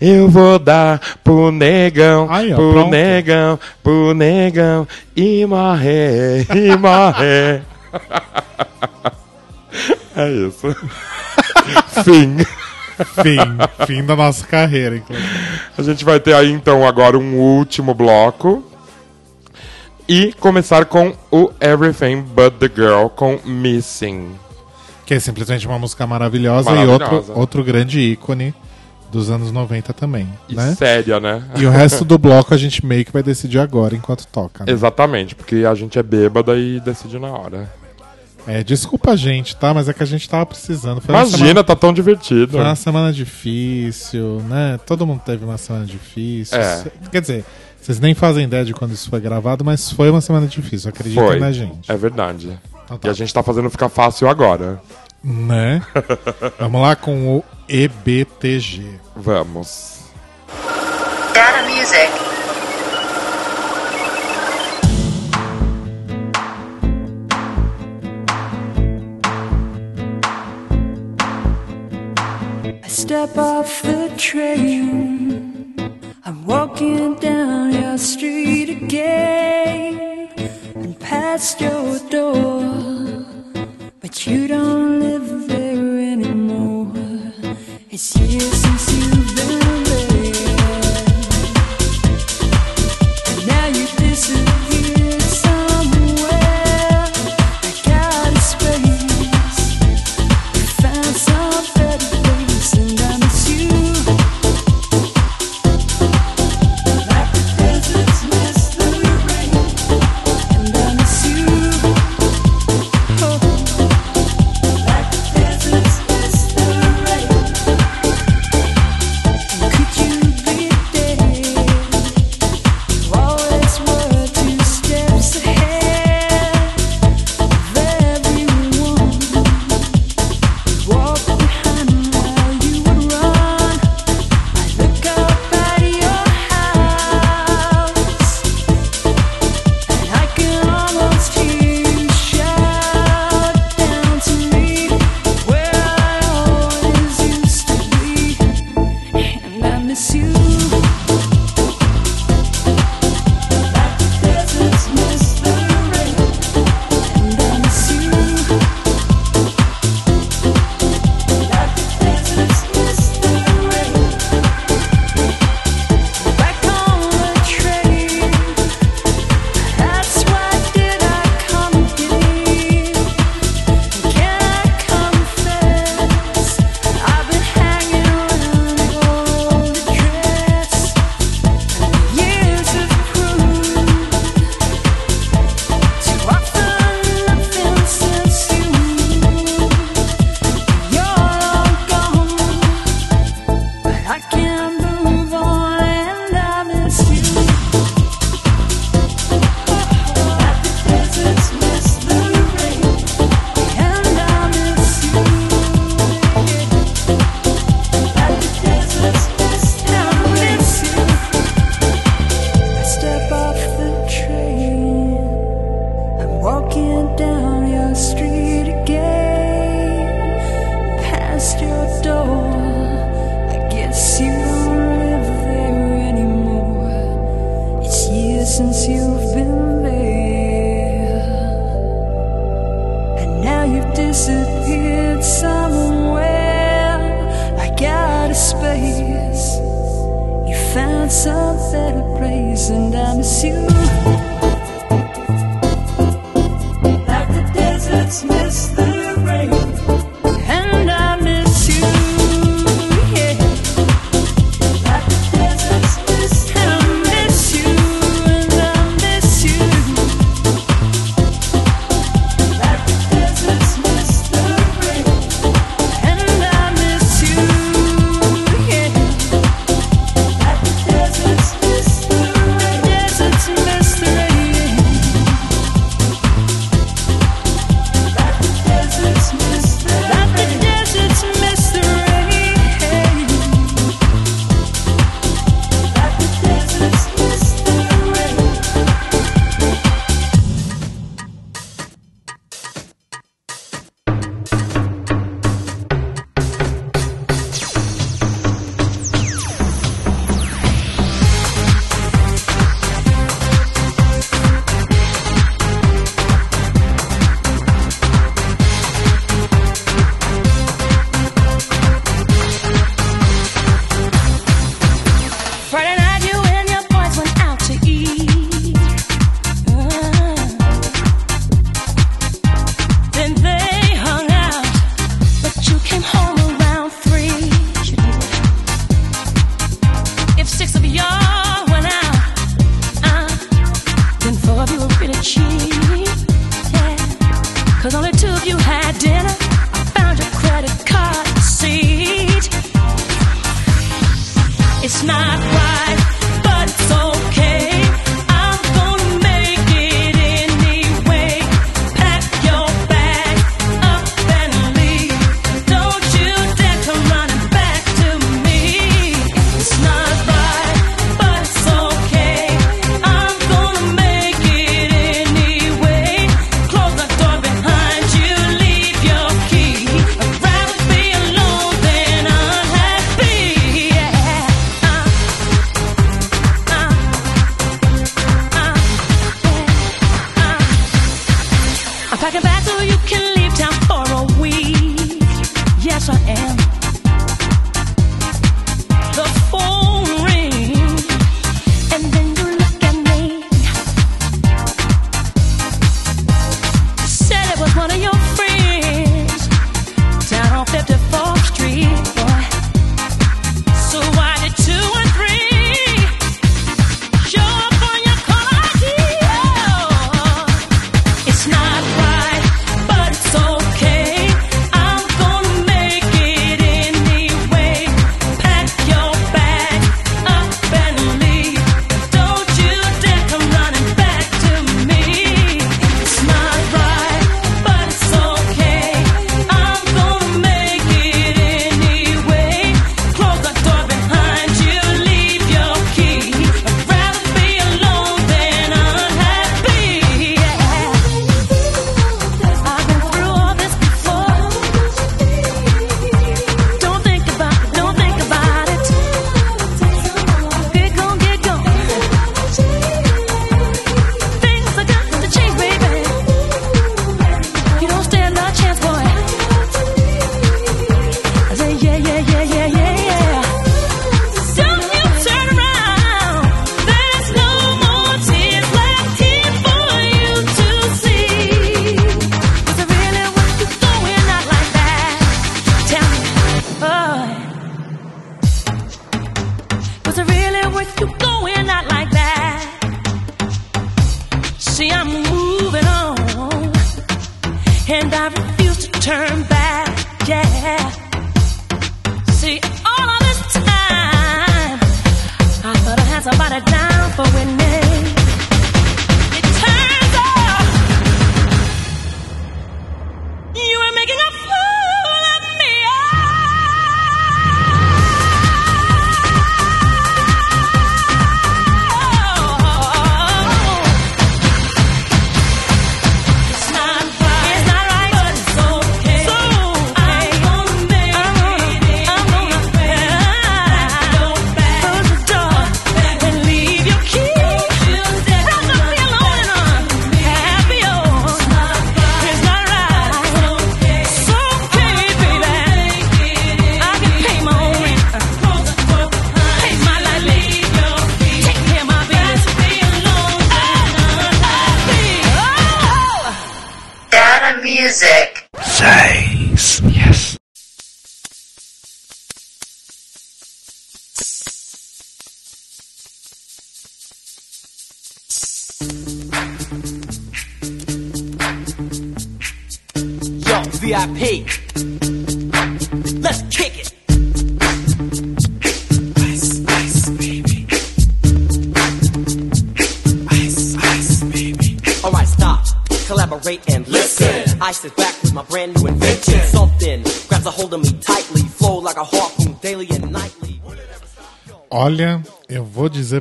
Eu vou dar pro negão, Aí, ó, pro pronto. negão, pro negão, e morrer, e morrer. é isso. Fim. Fim. Fim da nossa carreira, inclusive. A gente vai ter aí então agora um último bloco. E começar com o Everything But the Girl com Missing. Que é simplesmente uma música maravilhosa, e Maravilhosa. outro, outro grande ícone dos anos 90 também. E né? séria, né? E o resto do bloco a gente meio que vai decidir agora enquanto toca. né? Exatamente, porque a gente é bêbada e decide na hora. É, desculpa a gente, tá? Mas é que a gente tava precisando. Foi Imagina, semana- tá tão divertido. Foi uma semana difícil, né? Todo mundo teve uma semana difícil. É. Quer dizer, vocês nem fazem ideia de quando isso foi gravado, mas foi uma semana difícil, acreditem Foi. na gente. É verdade. Então tá. E a gente tá fazendo ficar fácil agora. Né? Vamos lá com o EBTG. Vamos. Data music. Step off the train. I'm walking down your street again and past your door. But you don't live there anymore. It's years since you've been there.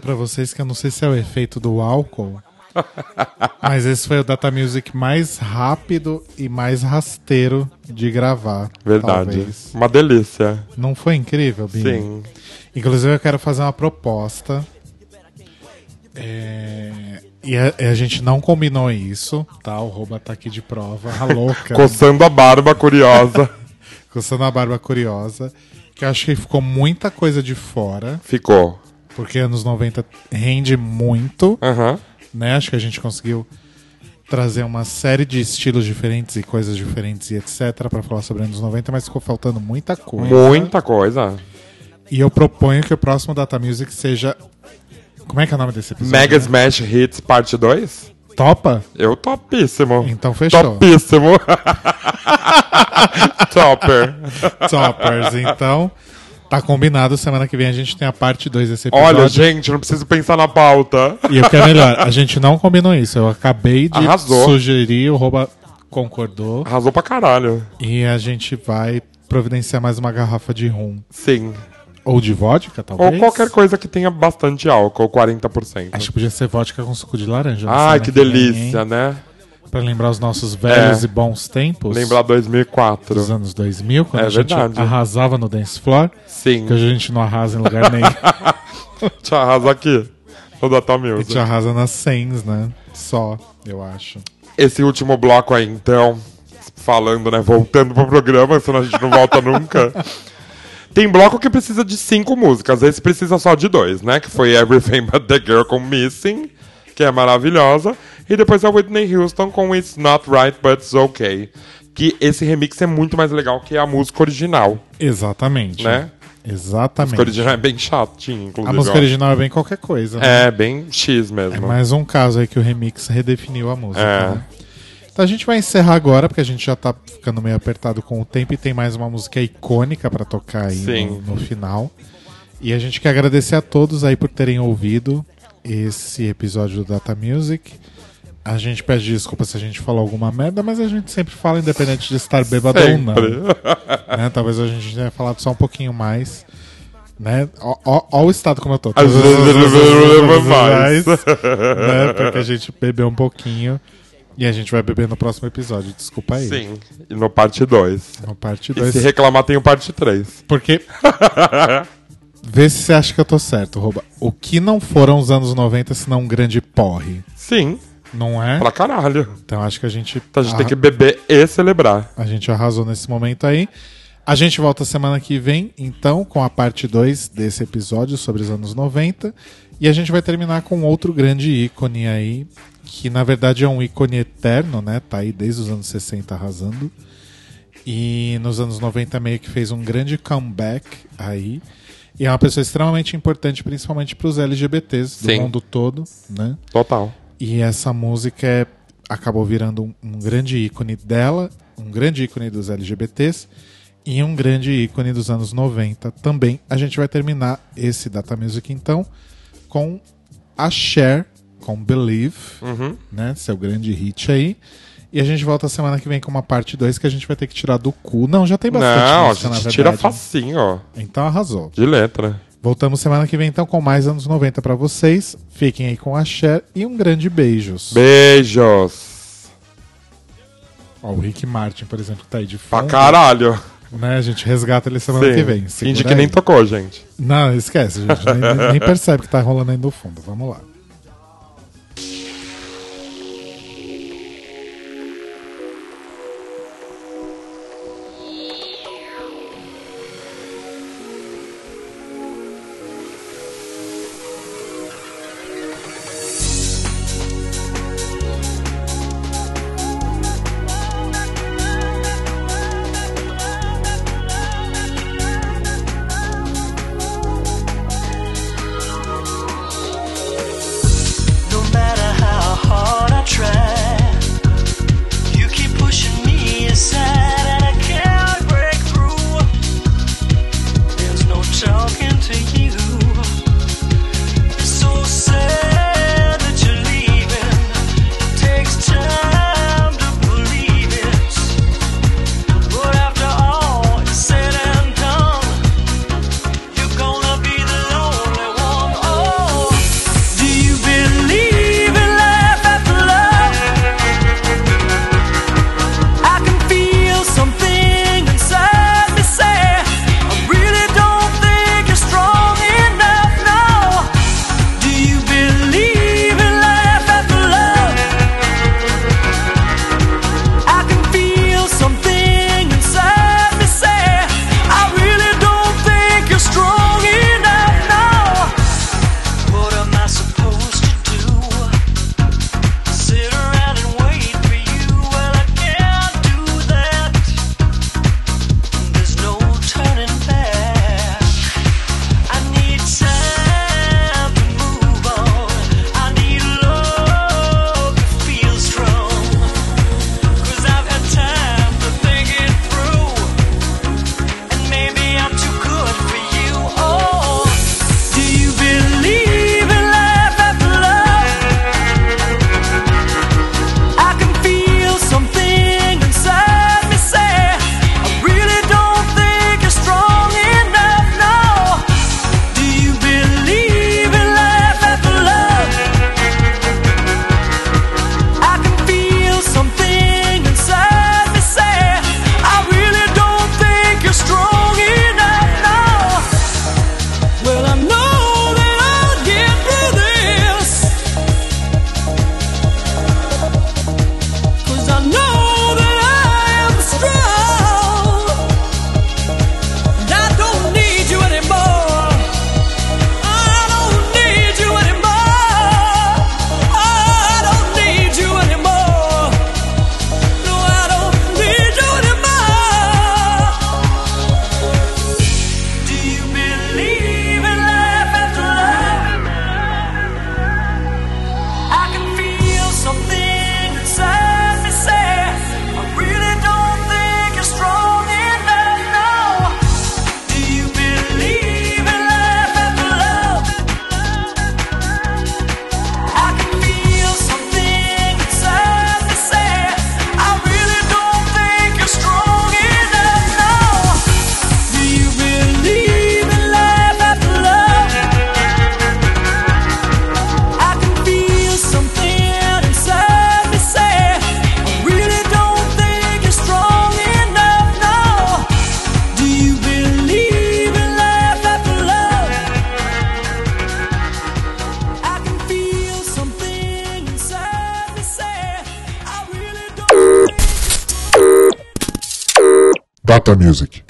Pra vocês que eu não sei se é o efeito do álcool, mas esse foi o Data Music mais rápido e mais rasteiro de gravar. Verdade. talvez. Uma delícia. Não foi incrível, Bini? Sim. Inclusive, eu quero fazer uma proposta. É, E a, a gente não combinou isso, tá? O Roba tá aqui de prova, a louca. Coçando a barba curiosa. Coçando a barba curiosa. Que eu acho que ficou muita coisa de fora. Ficou. Porque anos 90 rende muito. Aham. Né? Acho que a gente conseguiu trazer uma série de estilos diferentes e coisas diferentes e etc. pra falar sobre anos 90, mas ficou faltando muita coisa. Muita coisa. E eu proponho que o próximo Data Music seja. Como é que é o nome desse episódio? Mega? Smash Hits Parte 2? Topa? Eu topíssimo. Então fechou. Topíssimo. Topper. Toppers. Então, tá combinado. Semana que vem a gente tem a parte 2 desse episódio. Olha, gente, não preciso pensar na pauta. E o que é melhor, a gente não combinou isso. Eu acabei de Arrasou. sugerir, o Roba concordou. Arrasou pra caralho. E a gente vai providenciar mais uma garrafa de rum. Sim. Ou de vodka, talvez? Ou qualquer coisa que tenha bastante álcool, 40%. Acho que podia ser vodka com suco de laranja. na Ai, que vem, delícia, hein? né? Pra lembrar os nossos velhos É. e bons tempos. Lembrar 2004. Dos anos 2000, quando É a gente verdade. arrasava no dance floor. Sim. Que hoje a gente não arrasa em lugar nenhum. Te arrasa aqui. No Data Music. gente arrasa nas 100, né? Só, eu acho. Esse último bloco aí, então, falando, né? Voltando pro programa, senão a gente não volta nunca. Tem bloco que precisa de cinco músicas, esse precisa só de dois, né? Que foi Everything But The Girl com Missing, que é maravilhosa. E depois a Whitney Houston com It's Not Right But It's Okay. Que esse remix é muito mais legal que a música original, Exatamente. né? A Exatamente. música original é bem chatinha, inclusive. A música original é bem qualquer coisa. né? É, bem X É mesmo. mais um caso aí que o remix redefiniu a música. É. né? Então a gente vai encerrar agora, porque a gente já tá ficando meio apertado com o tempo e tem mais uma música icônica pra tocar aí no, no final. E a gente quer agradecer a todos aí por terem ouvido esse episódio do Data Music. A gente pede desculpa se a gente falou alguma merda, mas a gente sempre fala, independente de estar bêbado ou não. Né? Talvez a gente tenha falado só um pouquinho mais. Né? Ó, ó- ó o estado como eu tô. Às vezes mais. né? Porque a gente bebeu um pouquinho. E a gente vai beber no próximo episódio. Desculpa aí. Sim, e no parte 2. No parte E 2. se reclamar, tem o parte 3. Porque. Vê se você acha que eu tô certo, Rouba. O que não foram os anos 90 senão um grande porre? Sim. Não é? Pra caralho. Então acho que a gente. Então a gente tem que beber e celebrar. A gente arrasou nesse momento aí. A gente volta semana que vem, então, com a parte 2 desse episódio sobre os anos 90. E a gente vai terminar com outro grande ícone aí, que na verdade é um ícone eterno, né? Tá aí desde os anos 60 arrasando. E nos anos 90 meio que fez um grande comeback aí. E é uma pessoa extremamente importante, principalmente para os LGBTs do Sim. mundo todo, né? Total. E essa música é- acabou virando um, um grande ícone dela, um grande ícone dos LGBTs e um grande ícone dos anos 90 também. A gente vai terminar esse Data Music então com a Cher, com Believe, Uhum. né? Seu grande hit aí. E a gente volta semana que vem com uma parte 2 que a gente vai ter que tirar do cu. Não, já tem bastante Não, a música, na gente tira facinho, ó. Então arrasou. De letra. Voltamos semana que vem então com mais anos 90 pra vocês. Fiquem aí com a Cher e um grande beijos. Beijos. Ó, o Rick Martin, por exemplo, que tá aí de Pra fundo. caralho. Né? A gente resgata ele semana Sim. que vem. Finge Segura que nem aí. tocou, gente. Não, esquece, gente. nem, nem- nem percebe que tá rolando aí no fundo. Vamos lá. Music.